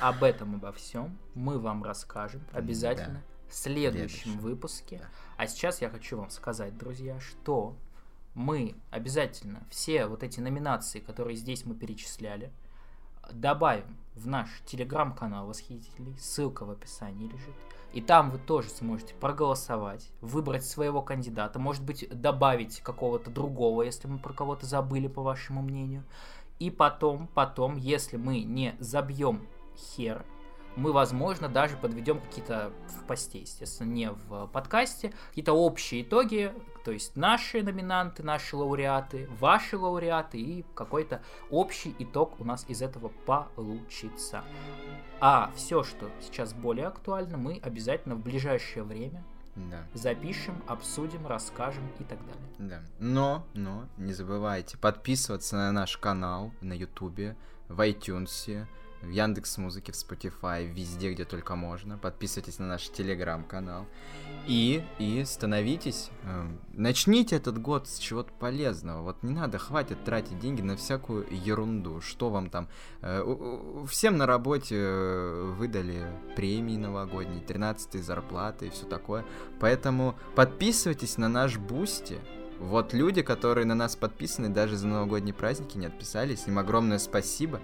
Об этом, обо всем мы вам расскажем обязательно в следующем Следующем. выпуске. Да. А сейчас я хочу вам сказать, друзья, что мы обязательно все вот эти номинации, которые здесь мы перечисляли, добавим в наш телеграм-канал Восхитителей. Ссылка в описании лежит. И там вы тоже сможете проголосовать, выбрать своего кандидата, может быть, добавить какого-то другого, если мы про кого-то забыли, по вашему мнению. И потом, потом, если мы не забьем хер, мы, возможно, даже подведем какие-то в посте, естественно, не в подкасте, какие-то общие итоги, то есть наши номинанты, наши лауреаты, ваши лауреаты и какой-то общий итог у нас из этого получится. А все, что сейчас более актуально, мы обязательно в ближайшее время да. запишем, обсудим, расскажем и так далее. Да. Но, но, не забывайте подписываться на наш канал на Ютубе, в iTunes, в Яндекс Музыке, в Spotify, везде, где только можно. Подписывайтесь на наш Телеграм-канал. И, и становитесь, э, начните этот год с чего-то полезного. Вот не надо, хватит тратить деньги на всякую ерунду. Что вам там? э, всем на работе э, выдали премии новогодние, 13 зарплаты и все такое. Поэтому подписывайтесь на наш Boosty. Вот люди, которые на нас подписаны, даже за новогодние праздники не отписались. Им огромное спасибо.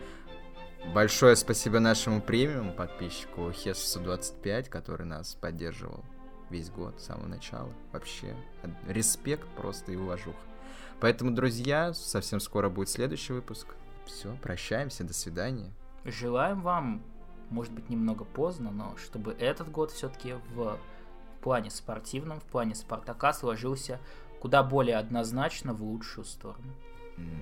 Большое спасибо нашему премиум подписчику Хесусу 25, который нас поддерживал весь год с самого начала. Вообще, респект просто и уважуха. Поэтому, друзья, совсем скоро будет следующий выпуск. Все, прощаемся, до свидания. желаем вам, может быть, немного поздно, но чтобы этот год все-таки в плане спортивном, в плане Спартака сложился куда более однозначно в лучшую сторону. М,